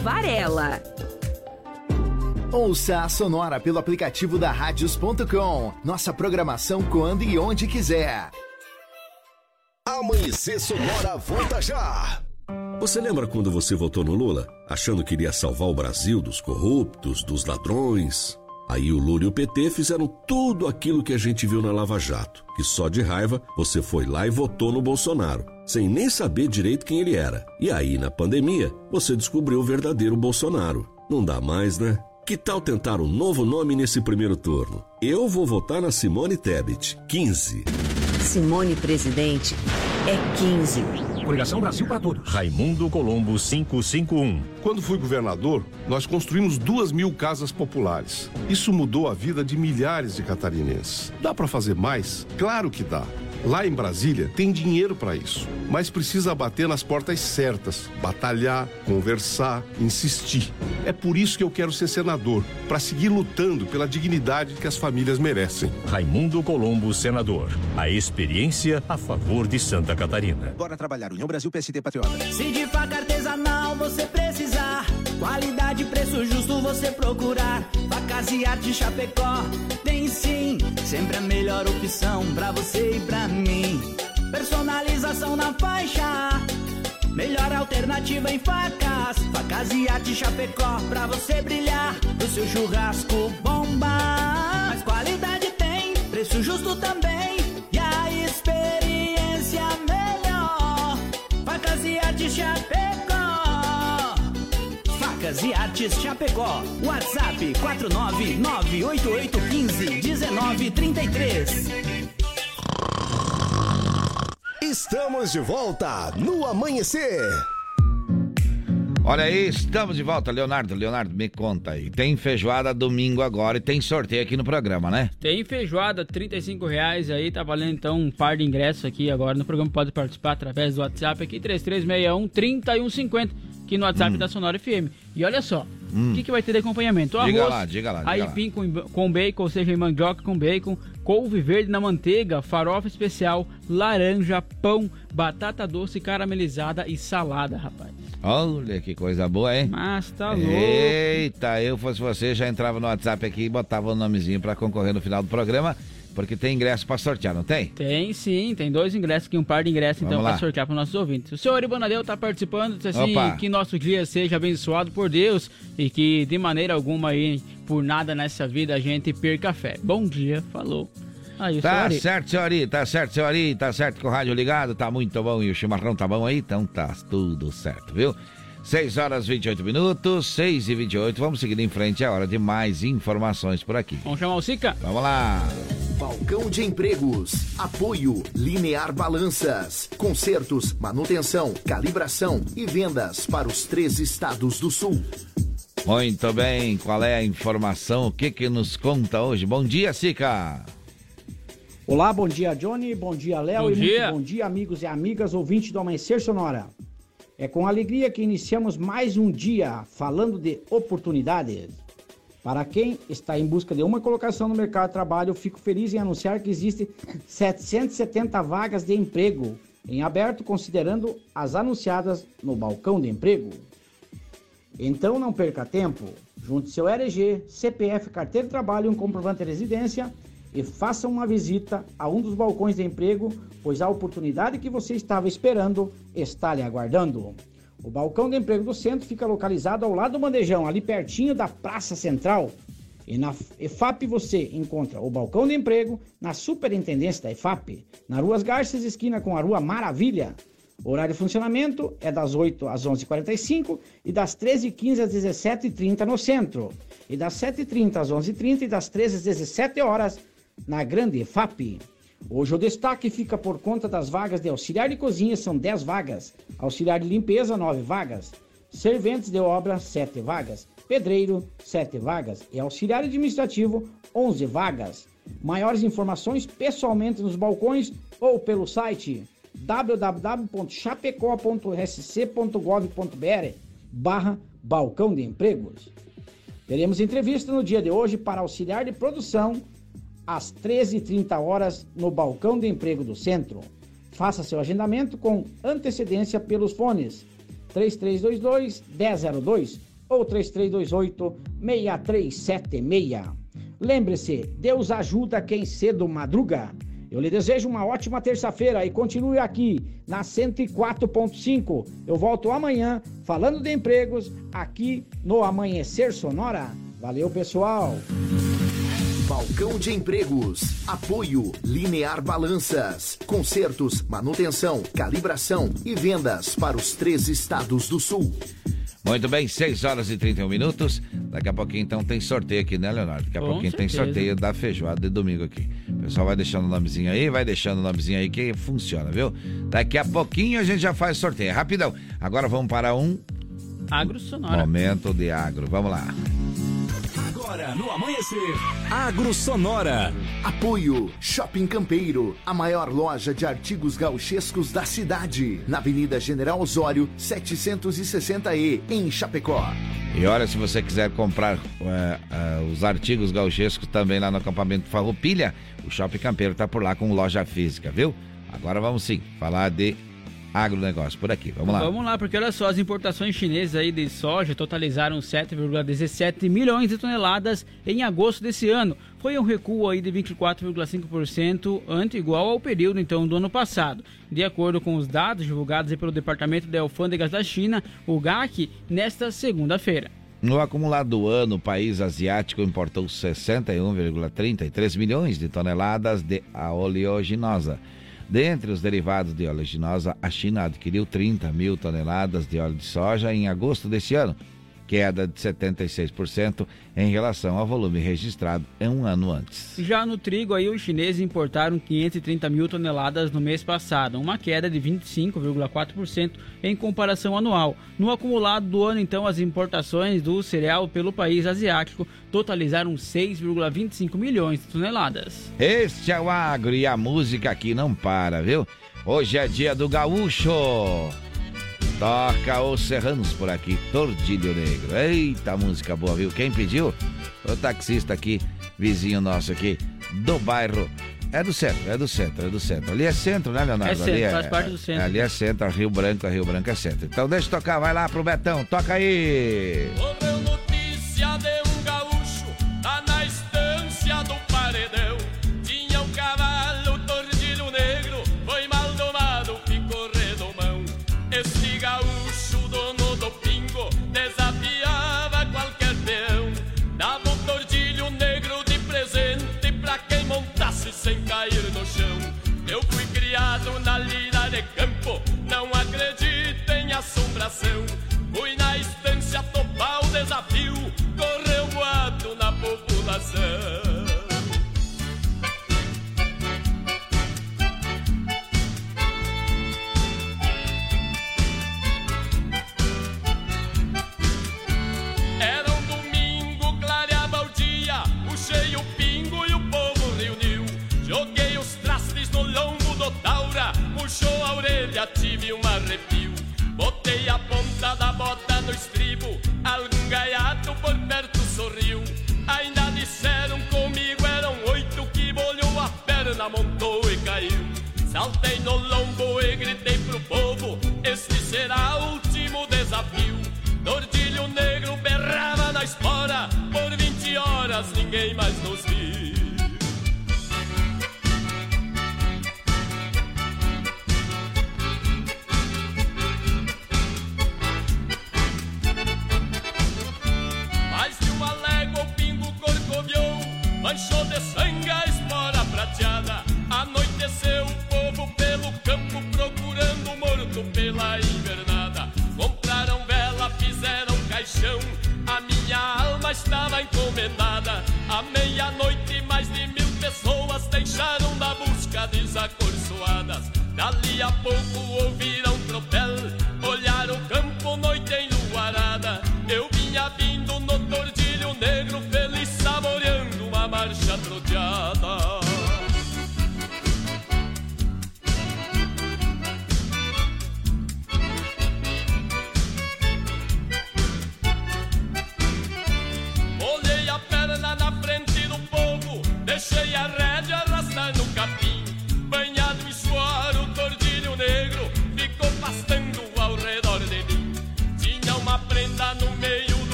Varela. Ouça a Sonora pelo aplicativo da Radios.com. Nossa programação quando e onde quiser. Amanhecer Sonora, volta já! Você lembra quando você votou no Lula, achando que iria salvar o Brasil dos corruptos, dos ladrões? Aí o Lula e o PT fizeram tudo aquilo que a gente viu na Lava Jato, que só de raiva você foi lá e votou no Bolsonaro, sem nem saber direito quem ele era. E aí, na pandemia, você descobriu o verdadeiro Bolsonaro. Não dá mais, né? Que tal tentar um novo nome nesse primeiro turno? Eu vou votar na Simone Tebet, 15. Simone Presidente é 15. Coligação Brasil para Todos. Raimundo Colombo 551. Quando fui governador, nós construímos duas mil casas populares. Isso mudou a vida de milhares de catarinenses. Dá para fazer mais? Claro que dá. Lá em Brasília tem dinheiro para isso, mas precisa bater nas portas certas, batalhar, conversar, insistir. É por isso que eu quero ser senador, para seguir lutando pela dignidade que as famílias merecem. Raimundo Colombo, senador. A experiência a favor de Santa Catarina. Bora trabalhar, União Brasil PSD Patriota. Se de faca artesanal você precisar, qualidade e preço justo você procurar. Facas e Arte Chapecó Tem sim, sempre a melhor opção pra você e pra mim. Personalização na faixa Melhor alternativa em facas. Facas e Arte Chapecó Pra você brilhar. No seu churrasco bomba Mas qualidade tem, preço justo também. E a experiência Facas e artes Chapecó. WhatsApp 49988151933. Estamos de volta no amanhecer. Olha aí, estamos de volta, Leonardo. Leonardo, me conta aí. Tem feijoada domingo agora e tem sorteio aqui no programa, né? Tem feijoada, 35 reais aí, tá valendo então um par de ingressos aqui agora no programa. Pode participar através do WhatsApp aqui, 3361 3150, aqui no WhatsApp Hum. da Sonora FM. E olha só, o Hum. que, que vai ter de acompanhamento? O Diga arroz, lá, diga lá, diga aipim com, com bacon, ou seja, mandioca com bacon, couve verde na manteiga, farofa especial, laranja, pão, batata doce caramelizada e salada, rapaz. Olha que coisa boa, hein? Mas tá louco. Eita, eu fosse você, já entrava no WhatsApp aqui e botava o nomezinho pra concorrer no final do programa, porque tem ingresso pra sortear, não tem? Tem sim, tem dois ingressos aqui, um par de ingressos então para sortear para nossos ouvintes. O senhor Ibanadeu tá participando, assim, Opa. que nosso dia seja abençoado por Deus e que de maneira alguma aí, por nada nessa vida, a gente perca a fé. Bom dia, falou. Aí, Tá senhor certo, Ari, tá certo, Ari, tá certo com o rádio ligado, tá muito bom e o chimarrão tá bom aí, então tá tudo certo, viu? 6 horas 28 minutos, 6 e 28, vamos seguir em frente, é hora de mais informações por aqui. Vamos chamar o Sica? Vamos lá. Balcão de Empregos. Apoio Linear Balanças. Consertos, manutenção, calibração e vendas para os três estados do sul. Muito bem, qual é a informação? O que que nos conta hoje? Bom dia, Sica. Olá, bom dia, Johnny. Bom dia, Léo. Bom e dia. muito bom dia, amigos e amigas ouvintes do Amanhecer Sonora. É com alegria que iniciamos mais um dia falando de oportunidades. Para quem está em busca de uma colocação no mercado de trabalho, fico feliz em anunciar que existem 770 vagas de emprego em aberto, considerando as anunciadas no balcão de emprego. Então não perca tempo. Junte seu RG, CPF, carteira de trabalho e um comprovante de residência e faça uma visita a um dos balcões de emprego, pois a oportunidade que você estava esperando está lhe aguardando. O balcão de emprego do centro fica localizado ao lado do bandejão, ali pertinho da Praça Central. E na EFAP você encontra o balcão de emprego na superintendência da EFAP, na Rua Garças, esquina com a Rua Maravilha. O horário de funcionamento é das 8 às 11h45 e das 13h15 às 17h30 no centro. E das 7h30 às 11h30 e das 13 às 17 horas na Grande EFAP. Hoje o destaque fica por conta das vagas de auxiliar de cozinha, são 10 vagas. Auxiliar de limpeza, 9 vagas. Serventes de obra, 7 vagas. Pedreiro, 7 vagas. E auxiliar administrativo, 11 vagas. Maiores informações pessoalmente nos balcões ou pelo site www.chapecó.sc.gov.br barra balcão de empregos. Teremos entrevista no dia de hoje para auxiliar de produção às 13h30 horas no balcão de emprego do centro. Faça seu agendamento com antecedência pelos fones 3322 1002 ou 3328 6376. Lembre-se, Deus ajuda quem cedo madruga. Eu lhe desejo uma ótima terça-feira e continue aqui na 104.5. Eu volto amanhã falando de empregos aqui no Amanhecer Sonora. Valeu, pessoal! Balcão de Empregos. Apoio Linear Balanças. Consertos, manutenção, calibração e vendas para os três estados do sul. Muito bem, 6 horas e 31 minutos. Daqui a pouquinho então tem sorteio aqui, né, Leonardo? Daqui a Com pouquinho tem certeza. sorteio da feijoada de domingo aqui. O pessoal vai deixando o nomezinho aí, vai deixando o nomezinho aí que funciona, viu? Daqui a pouquinho a gente já faz sorteio. Rapidão. Agora vamos para um Agro Sonora. momento de agro. Vamos lá. Agora no amanhecer. Agro Sonora. Apoio Shopping Campeiro, a maior loja de artigos gauchescos da cidade, na Avenida General Osório, 760E, em Chapecó. E olha, se você quiser comprar é, é, os artigos gauchescos também lá no acampamento Farroupilha, o Shopping Campeiro tá por lá com loja física, viu? Agora vamos sim falar de agronegócio por aqui. Vamos lá. Vamos lá, porque olha só, as importações chinesas aí de soja totalizaram 7,17 milhões de toneladas em agosto desse ano. foi um recuo aí de 24,5% ante igual ao período então do ano passado. De acordo com os dados divulgados pelo Departamento de Alfândegas da China, o GAC, nesta segunda-feira. No acumulado do ano, o país asiático importou 61,33 milhões de toneladas de oleaginosa. Dentre os derivados de oleaginosa, a China adquiriu 30 mil toneladas de óleo de soja em agosto deste ano, queda de 76% em relação ao volume registrado um ano antes. Já no trigo, aí, os chineses importaram 530 mil toneladas no mês passado, uma queda de 25,4% em comparação anual. No acumulado do ano, então, as importações do cereal pelo país asiático totalizaram 6,25 milhões de toneladas. Este é o agro e a música aqui não para, viu? Hoje é dia do gaúcho. Toca os serranos por aqui, Tordilho Negro. Eita, música boa, viu? Quem pediu? O taxista aqui, vizinho nosso aqui, do bairro. É do centro, é do centro, é do centro. Ali é centro, né, Leonardo? É centro, ali faz parte do centro. Ali é centro, Rio Branco, Rio Branco é centro. Então deixa eu tocar, vai lá pro Betão, toca aí. Correu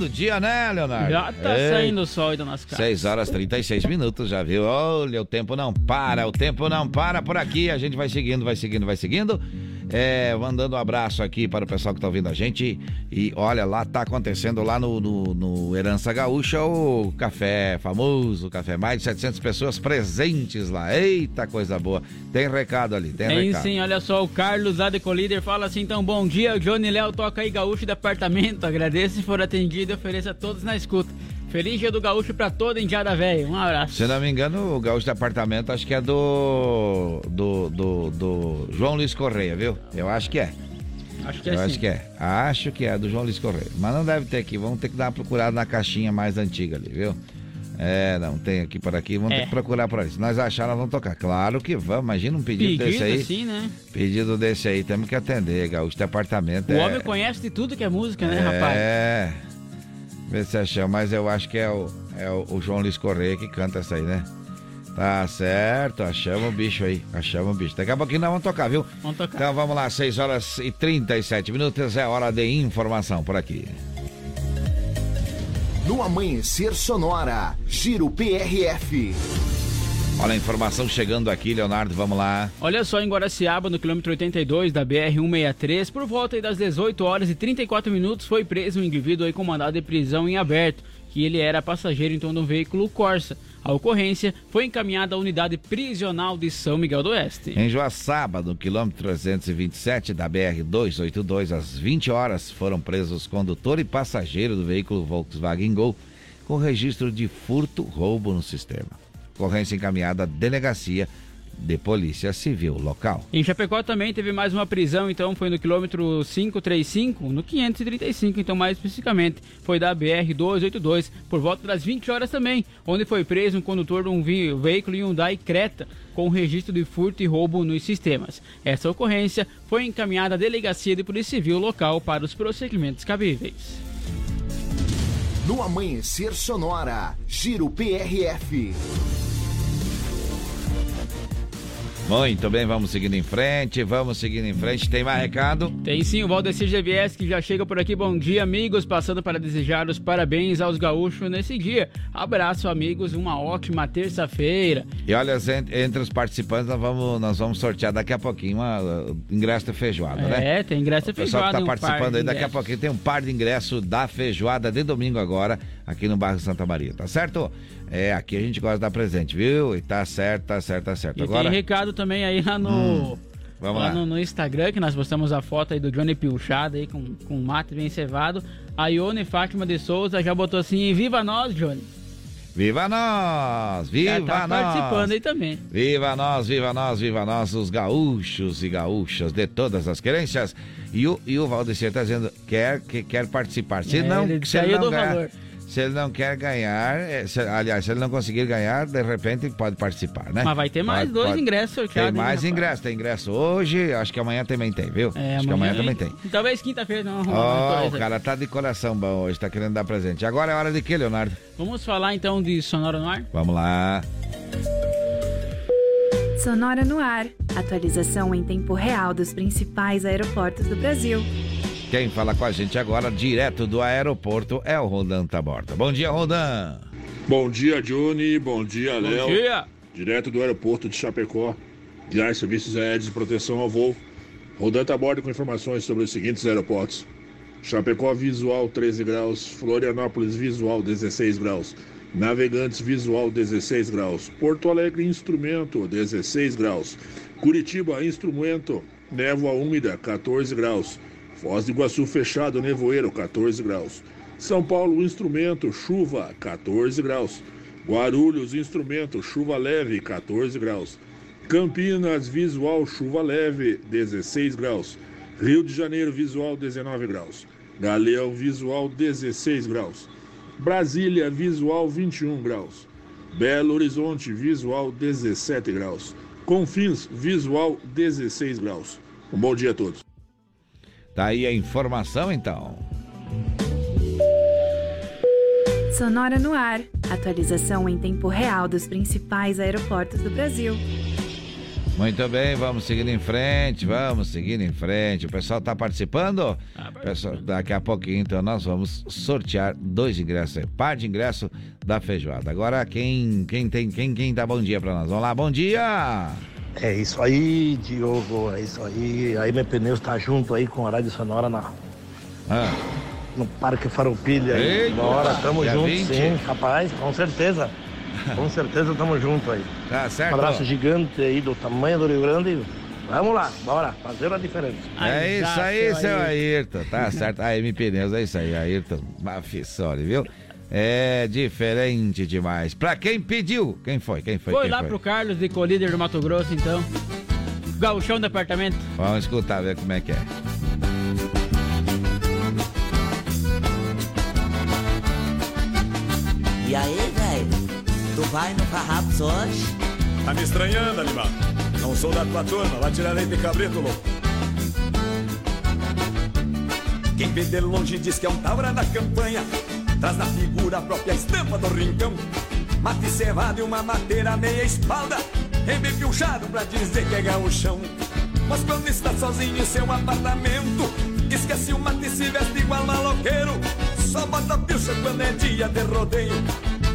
tá clareando o dia, né, Leonardo? Já tá Ei. saindo o sol aí da nossa casa. 6 horas 36 minutos, já viu? Olha, o tempo não para, o tempo não para por aqui. A gente vai seguindo, vai seguindo, vai seguindo. É, mandando um abraço aqui para o pessoal que tá ouvindo a gente. E olha, lá tá acontecendo lá no, no, no Herança Gaúcha o café famoso, o café. Mais de 700 pessoas presentes lá. Eita, coisa boa. Tem recado ali, tem Tem recado. sim, olha só, o Carlos lá de Colíder fala assim, então, bom dia, Johnny Léo toca aí gaúcho de apartamento, agradeço se for atendido e ofereço a todos na escuta. Feliz dia do gaúcho pra toda Indiada Velha, um abraço. Se não me engano, o gaúcho de apartamento acho que é do, do, do, do João Luiz Correia, viu? Eu acho que é. Acho que Eu é acho sim. que é. Acho que é do João Luiz Correia. Mas não deve ter aqui. Vamos ter que dar uma procurada na caixinha mais antiga ali, viu? É, não tem aqui por aqui. Vamos É. ter que procurar por aí. Se nós achar, nós vamos tocar. Claro que vamos. Imagina um pedido, Pedido desse aí. assim, né? Pedido desse aí. Temos que atender, Gaúcho. Departamento O é... homem conhece de tudo que é música, né, rapaz? É. Vê se achamos. Mas eu acho que é o, é o, o João Luiz Correia que canta essa aí, né? Tá certo, achamos o bicho aí, achamos o bicho. Daqui a pouquinho nós vamos tocar, viu? Vamos tocar. Então vamos lá, 6 horas e 37 minutos, é hora de informação por aqui. No Amanhecer Sonora, Giro PRF. Olha a informação chegando aqui, Leonardo, vamos lá. Olha só, em Guaraciaba, no quilômetro 82 da BR-163, por volta aí das 18 horas e 34 minutos, foi preso um indivíduo aí com mandado de prisão em aberto, que ele era passageiro então de um veículo Corsa. A ocorrência foi encaminhada à unidade prisional de São Miguel do Oeste. Em Joaçaba, no quilômetro 327 da BR-282, às 20 horas, foram presos condutor e passageiro do veículo Volkswagen Gol com registro de furto, roubo no sistema. Ocorrência encaminhada à delegacia de polícia civil local. Em Chapecó também teve mais uma prisão, então foi no quilômetro 535, no 535, então mais especificamente, foi da BR-282, por volta das 20 horas também, onde foi preso um condutor de um veículo Hyundai Creta com registro de furto e roubo nos sistemas. Essa ocorrência foi encaminhada à delegacia de polícia civil local para os procedimentos cabíveis. No Amanhecer Sonora, Giro PRF. Muito bem, vamos seguindo em frente, vamos seguindo em frente. Tem mais recado? Tem sim, o Valdecir GVS que já chega por aqui. Bom dia, amigos. Passando para desejar os parabéns aos gaúchos nesse dia. Abraço, amigos. Uma ótima terça-feira. E olha, en- entre os participantes, nós vamos, nós vamos sortear daqui a pouquinho uma, uh, ingresso da feijoada, né? É, tem ingresso da O pessoal que feijoada está um participando aí, daqui a pouquinho tem um par de ingressos da feijoada de domingo agora, aqui no bairro Santa Maria, tá certo? É, aqui a gente gosta de dar presente, viu? E tá certo, tá certo, tá certo. E agora, tem recado também aí lá no. Hum, vamos lá lá. No, no Instagram, que nós postamos a foto aí do Johnny Pilchado aí com, com mate bem cevado. A Ione Fátima de Souza já botou assim: Viva nós, Johnny! viva nós! Viva Já tá nós! participando aí também. Viva nós, viva nós, viva nós, os gaúchos e gaúchas de todas as querências. E o, e o Valdecir tá dizendo quer, que quer participar. Se É, não, se não do ganhar, valor. Se ele não quer ganhar, é, se- aliás, se ele não conseguir ganhar, de repente pode participar, né? Mas vai ter mais Pode- dois pode. ingressos sorteados. Tem mais rapaz? ingresso, tem ingresso hoje, acho que amanhã também tem, viu? É, acho que amanhã também tem. Talvez quinta-feira não arrumar Ó, mais o cara tá de coração bom hoje, tá querendo dar presente. Agora é hora de quê, Leonardo? Vamos falar então de Sonora no ar? Vamos lá. Sonora no ar. Atualização em tempo real dos principais aeroportos do Brasil. Quem fala com a gente agora, direto do aeroporto, é o Rodan Taborda. Bom dia, Rodan. Bom dia, Johnny. Bom dia, Bom Léo. dia. Direto do aeroporto de Chapecó. Guiar serviços aéreos de proteção ao voo. Rodando a bordo com informações sobre os seguintes aeroportos. Chapecó visual 13 graus, Florianópolis visual 16 graus, Navegantes visual 16 graus, Porto Alegre instrumento 16 graus, Curitiba instrumento, névoa úmida 14 graus, Foz do Iguaçu fechado nevoeiro 14 graus, São Paulo instrumento chuva 14 graus, Guarulhos instrumento chuva leve 14 graus, Campinas visual chuva leve 16 graus. Rio de Janeiro, visual 19 graus. Galeão, visual 16 graus. Brasília, visual 21 graus. Belo Horizonte, visual 17 graus. Confins, visual 16 graus. Um bom dia a todos. Tá aí a informação, então. Sonora no ar. Atualização em tempo real dos principais aeroportos do Brasil. Muito bem, vamos seguindo em frente, vamos seguindo em frente. O pessoal tá participando? Pessoal, daqui a pouquinho, então, nós vamos sortear dois ingressos, par de ingresso da feijoada. Agora, quem, quem tem, quem, quem dá bom dia pra nós? Vamos lá, bom dia! É isso aí, Diogo, é isso aí. Aí meu pneu está junto aí com a Rádio Sonora na, no Parque Farroupilha aí. Eita, Bora, tamo junto 20. sim, rapaz, com certeza. Com certeza tamo junto aí. Tá certo. Um abraço gigante aí do tamanho do Rio Grande. Vamos lá, bora, fazer a diferença. É isso aí, seu Ayrton. Tá certo. A M Pneus, é isso aí, Ayrton. Mafissori, viu? É diferente demais. Pra quem pediu? Quem foi? Quem foi? Foi quem lá foi? pro Carlos de Colíder do Mato Grosso, então. Galchão do apartamento. Vamos escutar, ver como é que é. E aí, velho? Tu vai no Farrapos hoje? Tá me estranhando, animal. Não sou da tua turma, vai tirar leite de cabrito, louco. Quem vê de longe diz que é um taura da campanha Traz na figura a própria estampa do rincão. Mate cevado e uma mateira meia espalda. Embebilchado pra dizer que é gauchão. Mas quando está sozinho em seu apartamento, esquece o mate e se veste igual maloqueiro. Só bota pilcha quando é dia de rodeio.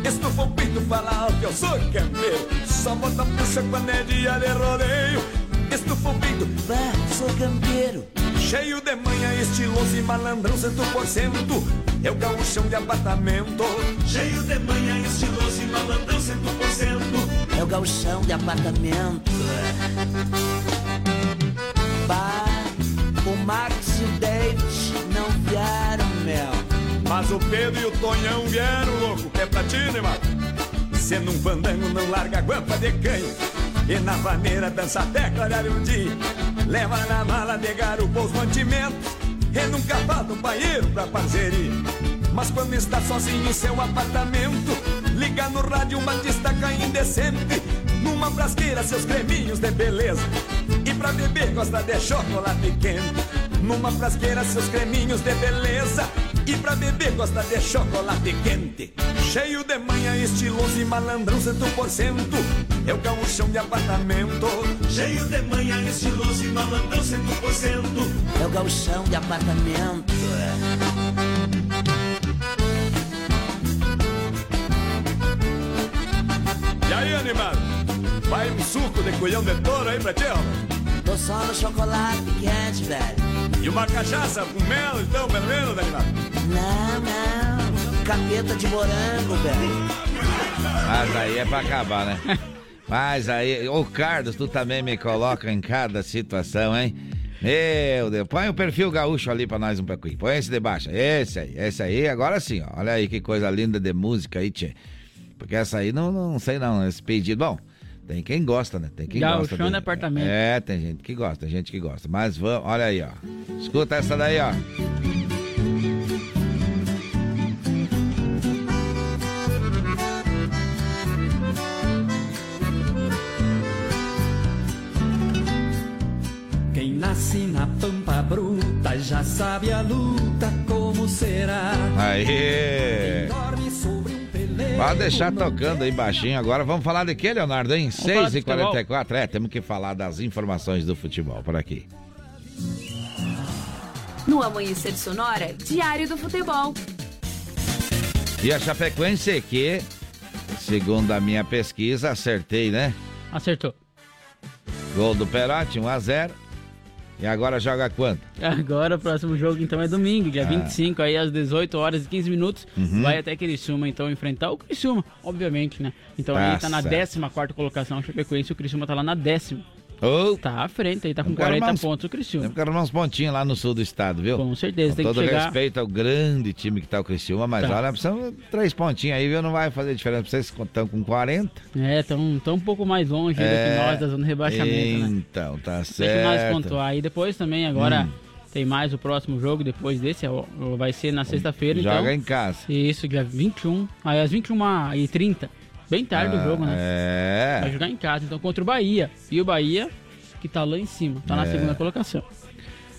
Estufa o pinto, fala alto, eu sou campeiro. Só bota pilcha quando é dia de rodeio. Estufa o pinto, vá, sou campeiro. Cheio de manha, estiloso e malandrão, cento por cento. É o gauchão de apartamento. Cheio de manha, estiloso e malandrão, cento por cento. É o gauchão de apartamento. Bah, o Max e o David não vieram, meu. Mas o Pedro e o Tonhão vieram, louco, que é pra ti, né, mano? Sendo um fandango, não larga a guampa de canho. E na vaneira dança até clarear o dia. Leva na mala de garupa os mantimentos. E nunca falta um banheiro pra parceria. Mas quando está sozinho em seu apartamento, liga no rádio uma destaca indecente. Numa frasqueira seus creminhos de beleza. E pra beber gosta de chocolate quente. Numa frasqueira seus creminhos de beleza. E pra beber gosta de chocolate quente. Cheio de manha, estiloso e malandrão, cento por cento. É o gauchão de apartamento. Cheio de manha, estiloso e malandrão, cento por cento. É o gauchão de apartamento. E aí, animado? Vai um suco de colhão de touro aí pra ti, ó. Tô só no chocolate quente, velho. E uma cachaça com mel, então, pelo menos, animado? Não, não. Capeta de morango, velho. Mas aí é pra acabar, né? Mas aí, ô Carlos, tu também me coloca em cada situação, hein? Meu Deus, põe o perfil gaúcho ali pra nós um pouquinho. Põe esse de baixo. Esse aí, esse aí, agora sim, ó. Olha aí que coisa linda de música aí, tchê. Porque essa aí não, não sei não, esse pedido. Bom, tem quem gosta, né? Tem quem gosta. Gauchão de apartamento. É, tem gente que gosta, tem gente que gosta. Mas vamos, olha aí, ó. Escuta essa daí, ó. Quem nasce na pampa bruta já sabe a luta como será. Aê! Dorme um peleiro. Pode deixar tocando aí baixinho agora. Vamos falar de quê, Leonardo, hein? falar de 6h44. É, temos que falar das informações do futebol por aqui. No Amanhecer Sonora, Diário do Futebol. E a Chapecoense que, segundo a minha pesquisa, acertei, né? Acertou. Gol do Perotti, 1x0. E agora joga quanto? Agora o próximo jogo então é domingo, dia Ah. 25, aí às 18 horas e 15 minutos. Uhum. Vai até Criciúma então enfrentar o Criciúma, obviamente, né? Então Tá aí tá na certo. 14 colocação, o Chapecoense, o Criciúma tá lá na décima. Oh. Tá à frente, aí tá com Eu quero 40 uns- pontos o Criciúma. Eu quero uns pontinhos lá no sul do estado, viu? Com certeza, Com tem que todo chegar- respeito ao grande time que tá o Criciúma, mas Tá. olha, precisamos três pontinhos aí, viu? Não vai fazer diferença pra vocês que estão com 40. É, tão, tão um pouco mais longe aí do É. que nós da zona de rebaixamento, né? Então, tá Deixa nós certo. pontuar. E depois também, agora Hum. tem mais o próximo jogo, depois desse, é vai ser na sexta-feira, então. Joga em casa. Isso, dia 21, aí às 21h30. Bem tarde Ah, o jogo, né? É. Vai jogar em casa, então contra o Bahia. E o Bahia, que tá lá em cima, tá na É. segunda colocação.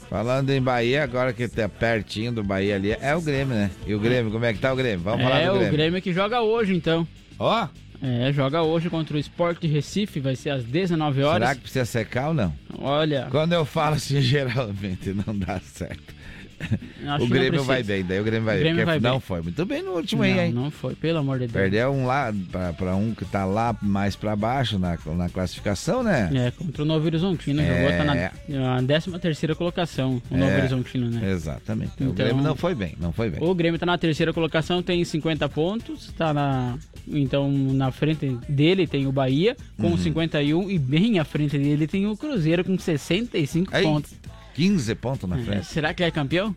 Falando em Bahia, agora que tá pertinho do Bahia ali, é o Grêmio, né? E o Grêmio, como é que tá o Grêmio? Vamos falar é do o Grêmio. Grêmio que joga hoje, então. Ó, É, joga hoje contra o Sport Recife, vai ser às 19 horas. será que precisa secar ou não? Olha, Quando eu falo assim, geralmente não dá certo. O Grêmio vai bem, daí o Grêmio vai O Grêmio vai não bem. foi muito bem no último não, aí, hein? não foi, pelo amor de Deus. Perdeu um lá pra, pra um que tá lá mais pra baixo na, na classificação, né? É, contra o Novo Horizontino, É. jogou, tá na, na 13 terceira colocação, o Novo É, Horizontino, né? Exatamente. o Então- Grêmio não foi bem, não foi bem. O Grêmio tá na terceira colocação, tem 50 pontos, tá na. Então, na frente dele tem o Bahia com Uhum. 51 e bem à frente dele tem o Cruzeiro com 65 Aí, pontos. 15 pontos na É, frente. será que ele é campeão?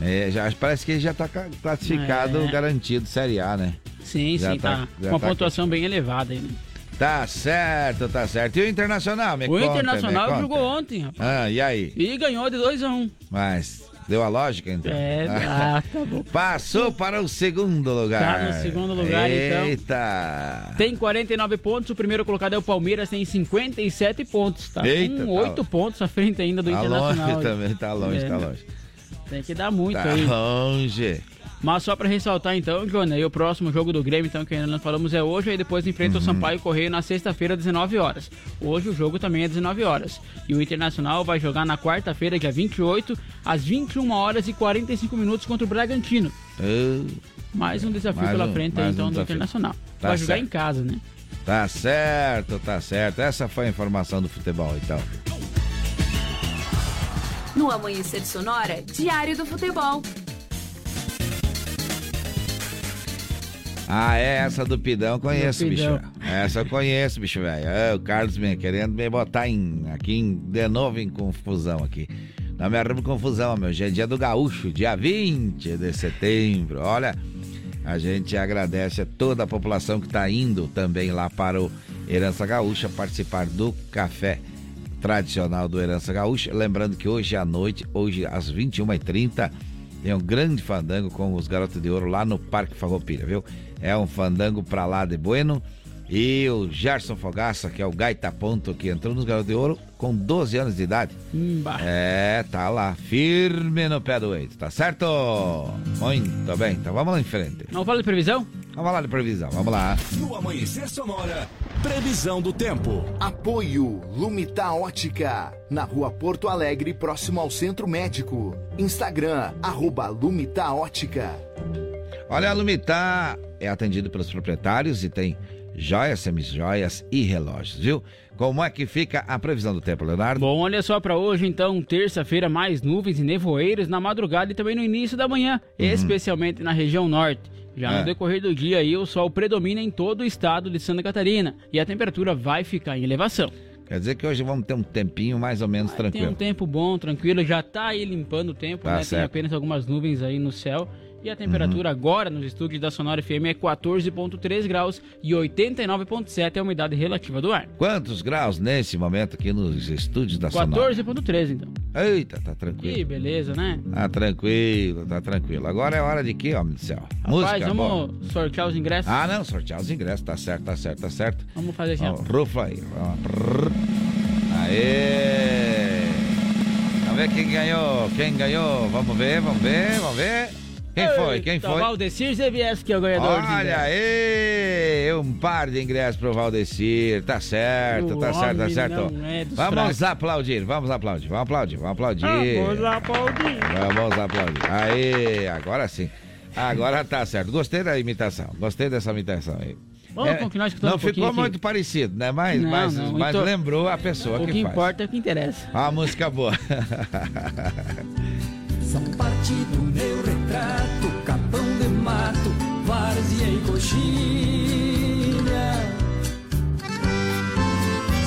É, já, parece que ele já tá ca- classificado, É. garantido, Série A, né? Sim, Já sim, tá- tá, uma tá pontuação bem elevada aí. né? Tá certo, tá certo. E o Internacional, me O conta, Internacional me conta. jogou ontem, rapaz. Ah, e aí? E ganhou de 2 a 1 Mas Deu a lógica, então? É, ah, tá bom. Passou para o segundo lugar. Tá no segundo lugar, então. Eita. Tem 49 pontos, o primeiro colocado é o Palmeiras, tem 57 pontos, tá? Eita, com tá 8 pontos à frente ainda do Tá Internacional. longe também, tá longe, É. tá longe. Tem que dar muito Tá aí. longe. Mas só pra ressaltar então, Johnny, aí o próximo jogo do Grêmio, então, que ainda não falamos, é hoje, aí depois enfrenta Uhum. o Sampaio Correio na sexta-feira, 19 horas. Hoje o jogo também é 19 horas. E o Internacional vai jogar na quarta-feira, dia 28, às 21 horas e 45 minutos contra o Bragantino. Uh, Mais um desafio Mais pela um- frente aí, então, um do desafio. Internacional. Tá vai jogar certo. em casa, né? Tá certo, tá certo. Essa foi a informação do futebol, então. No Amanhecer Sonora, Diário do Futebol. Ah, é essa do Pidão, conheço, Pidão. bicho. Essa eu conheço, bicho, velho. É, o Carlos me querendo me botar em, aqui em- de novo em confusão aqui. Não me arrume confusão, meu. Hoje é dia do gaúcho, dia 20 de setembro. Olha, a gente agradece a toda a população que está indo também lá para o Herança Gaúcha participar do café tradicional do Herança Gaúcha. Lembrando que hoje à noite, hoje às 21h30, tem um grande fandango com os Garotos de Ouro lá no Parque Farroupilha, viu? É um fandango pra lá de Bueno. E o Gerson Fogaça, que é o gaita ponto que entrou nos Garotos de Ouro com 12 anos de idade. É, tá lá, firme no pé do eito, tá certo? Muito bem, então vamos lá em frente. Não fala de previsão? Vamos lá de previsão, vamos lá. No Amanhecer Sonora, previsão do tempo. Apoio Lumita Ótica, na rua Porto Alegre, próximo ao Centro Médico. Instagram, arroba Lumita Ótica. Olha, a Lumitar é atendido pelos proprietários e tem joias, semijoias e relógios, viu? Como é que fica a previsão do tempo, Leonardo? Bom, olha só pra hoje, então, terça-feira, mais nuvens e nevoeiros na madrugada e também no início da manhã, especialmente na região norte. Já É. no decorrer do dia aí, o sol predomina em todo o estado de Santa Catarina e a temperatura vai ficar em elevação. Quer dizer que hoje vamos ter um tempinho mais ou menos Tem um tranquilo. tempo bom, tranquilo, já tá aí limpando o tempo, Tá né? Tem apenas algumas nuvens aí no céu. E a temperatura Uhum. agora nos estúdios da Sonora FM é 14,3 graus e 89,7 é a umidade relativa do ar. Quantos graus nesse momento aqui nos estúdios da Sonora? 14,3 então. Eita, tá tranquilo. Ih, beleza, né? Tá tranquilo, tá tranquilo. Agora é hora de quê, homem do céu? Rapaz, Música, vamos bom. sortear os ingressos? Ah, não, sortear os ingressos, tá certo, tá certo, tá certo. Vamos fazer assim, Ó. Rufa aí. Aê! Vamos ver quem ganhou, quem ganhou. Vamos ver, vamos ver, vamos ver. Quem foi, quem foi? Valdecir Zevieski é o ganhador. Olha aí, um par de ingressos pro Valdecir. Tá certo, O tá certo, tá certo. não é vamos fracos. aplaudir, vamos aplaudir, vamos aplaudir, vamos aplaudir. Vamos aplaudir. Vamos aplaudir. Aí, agora sim. Agora tá certo. Gostei da imitação. Gostei dessa imitação aí. Vamos continuar escutando Não um ficou aqui. muito parecido, né? Mas, Não, mas, não, mas então- lembrou a pessoa O que, que faz. importa é o que interessa. A música boa. São parte do meu capão de mato, várzea e coxilha.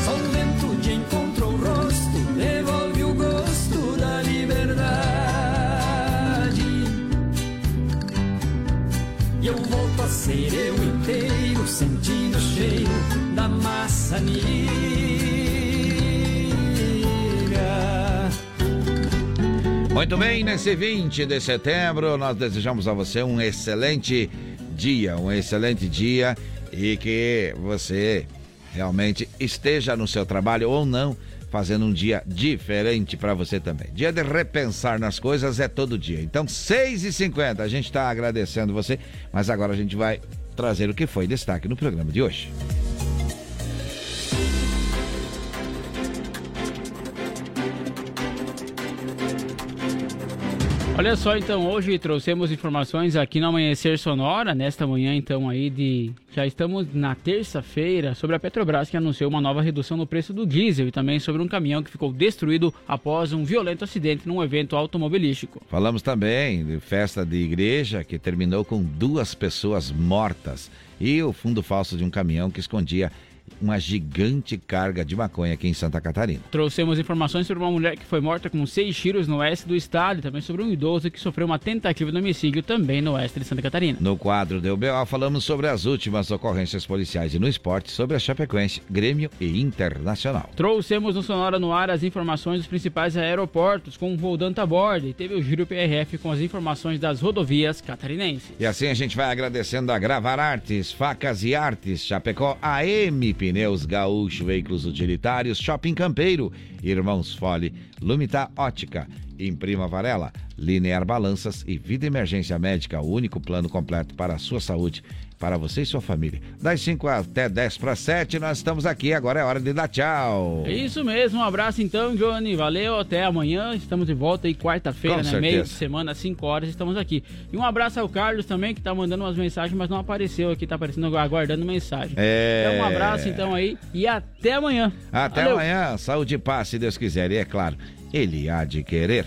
Só o vento de encontro o rosto, devolve o gosto da liberdade. E eu volto a ser eu inteiro, sentindo o cheiro da maçanilha. Muito bem, nesse 20 de setembro, nós desejamos a você um excelente dia, um excelente dia e que você realmente esteja no seu trabalho ou não, fazendo um dia diferente para você também. Dia de repensar nas coisas é todo dia. Então, 6h50, a gente está agradecendo você, mas agora a gente vai trazer o que foi destaque no programa de hoje. Olha só, então, hoje trouxemos informações aqui no Amanhecer Sonora, nesta manhã, então, aí de... Já estamos na terça-feira, sobre a Petrobras, que anunciou uma nova redução no preço do diesel e também sobre um caminhão que ficou destruído após um violento acidente num evento automobilístico. Falamos também de festa de igreja que terminou com duas pessoas mortas e o fundo falso de um caminhão que escondia uma gigante carga de maconha aqui em Santa Catarina. Trouxemos informações sobre uma mulher que foi morta com seis tiros no oeste do estado e também sobre um idoso que sofreu uma tentativa de homicídio também no oeste de Santa Catarina. No quadro do UBO falamos sobre as últimas ocorrências policiais e no esporte sobre a Chapecoense, Grêmio e Internacional. Trouxemos no Sonora no ar as informações dos principais aeroportos com o Voldanta Borda e teve o Giro PRF com as informações das rodovias catarinenses. E assim a gente vai agradecendo a Gravar Artes, Facas e Artes, Chapecó, AM Pneus Gaúcho, Veículos Utilitários, Shopping Campeiro, Irmãos Fole, Lumita Ótica, Imprima Varela, Linear Balanças e Vida Emergência Médica, o único plano completo para a sua saúde para você e sua família. Das 5 até 10 para 7, nós estamos aqui. Agora é hora de dar tchau. É isso mesmo. Um abraço então, Johnny. Valeu. Até amanhã. Estamos de volta aí quarta-feira, né? Meio de semana, 5 horas, estamos aqui. E um abraço ao Carlos também, que tá mandando umas mensagens, mas não apareceu aqui. Tá aparecendo aguardando mensagem. É... Então, um abraço então aí e até amanhã. Até Valeu. amanhã. Saúde e paz, se Deus quiser. E é claro, ele há de querer.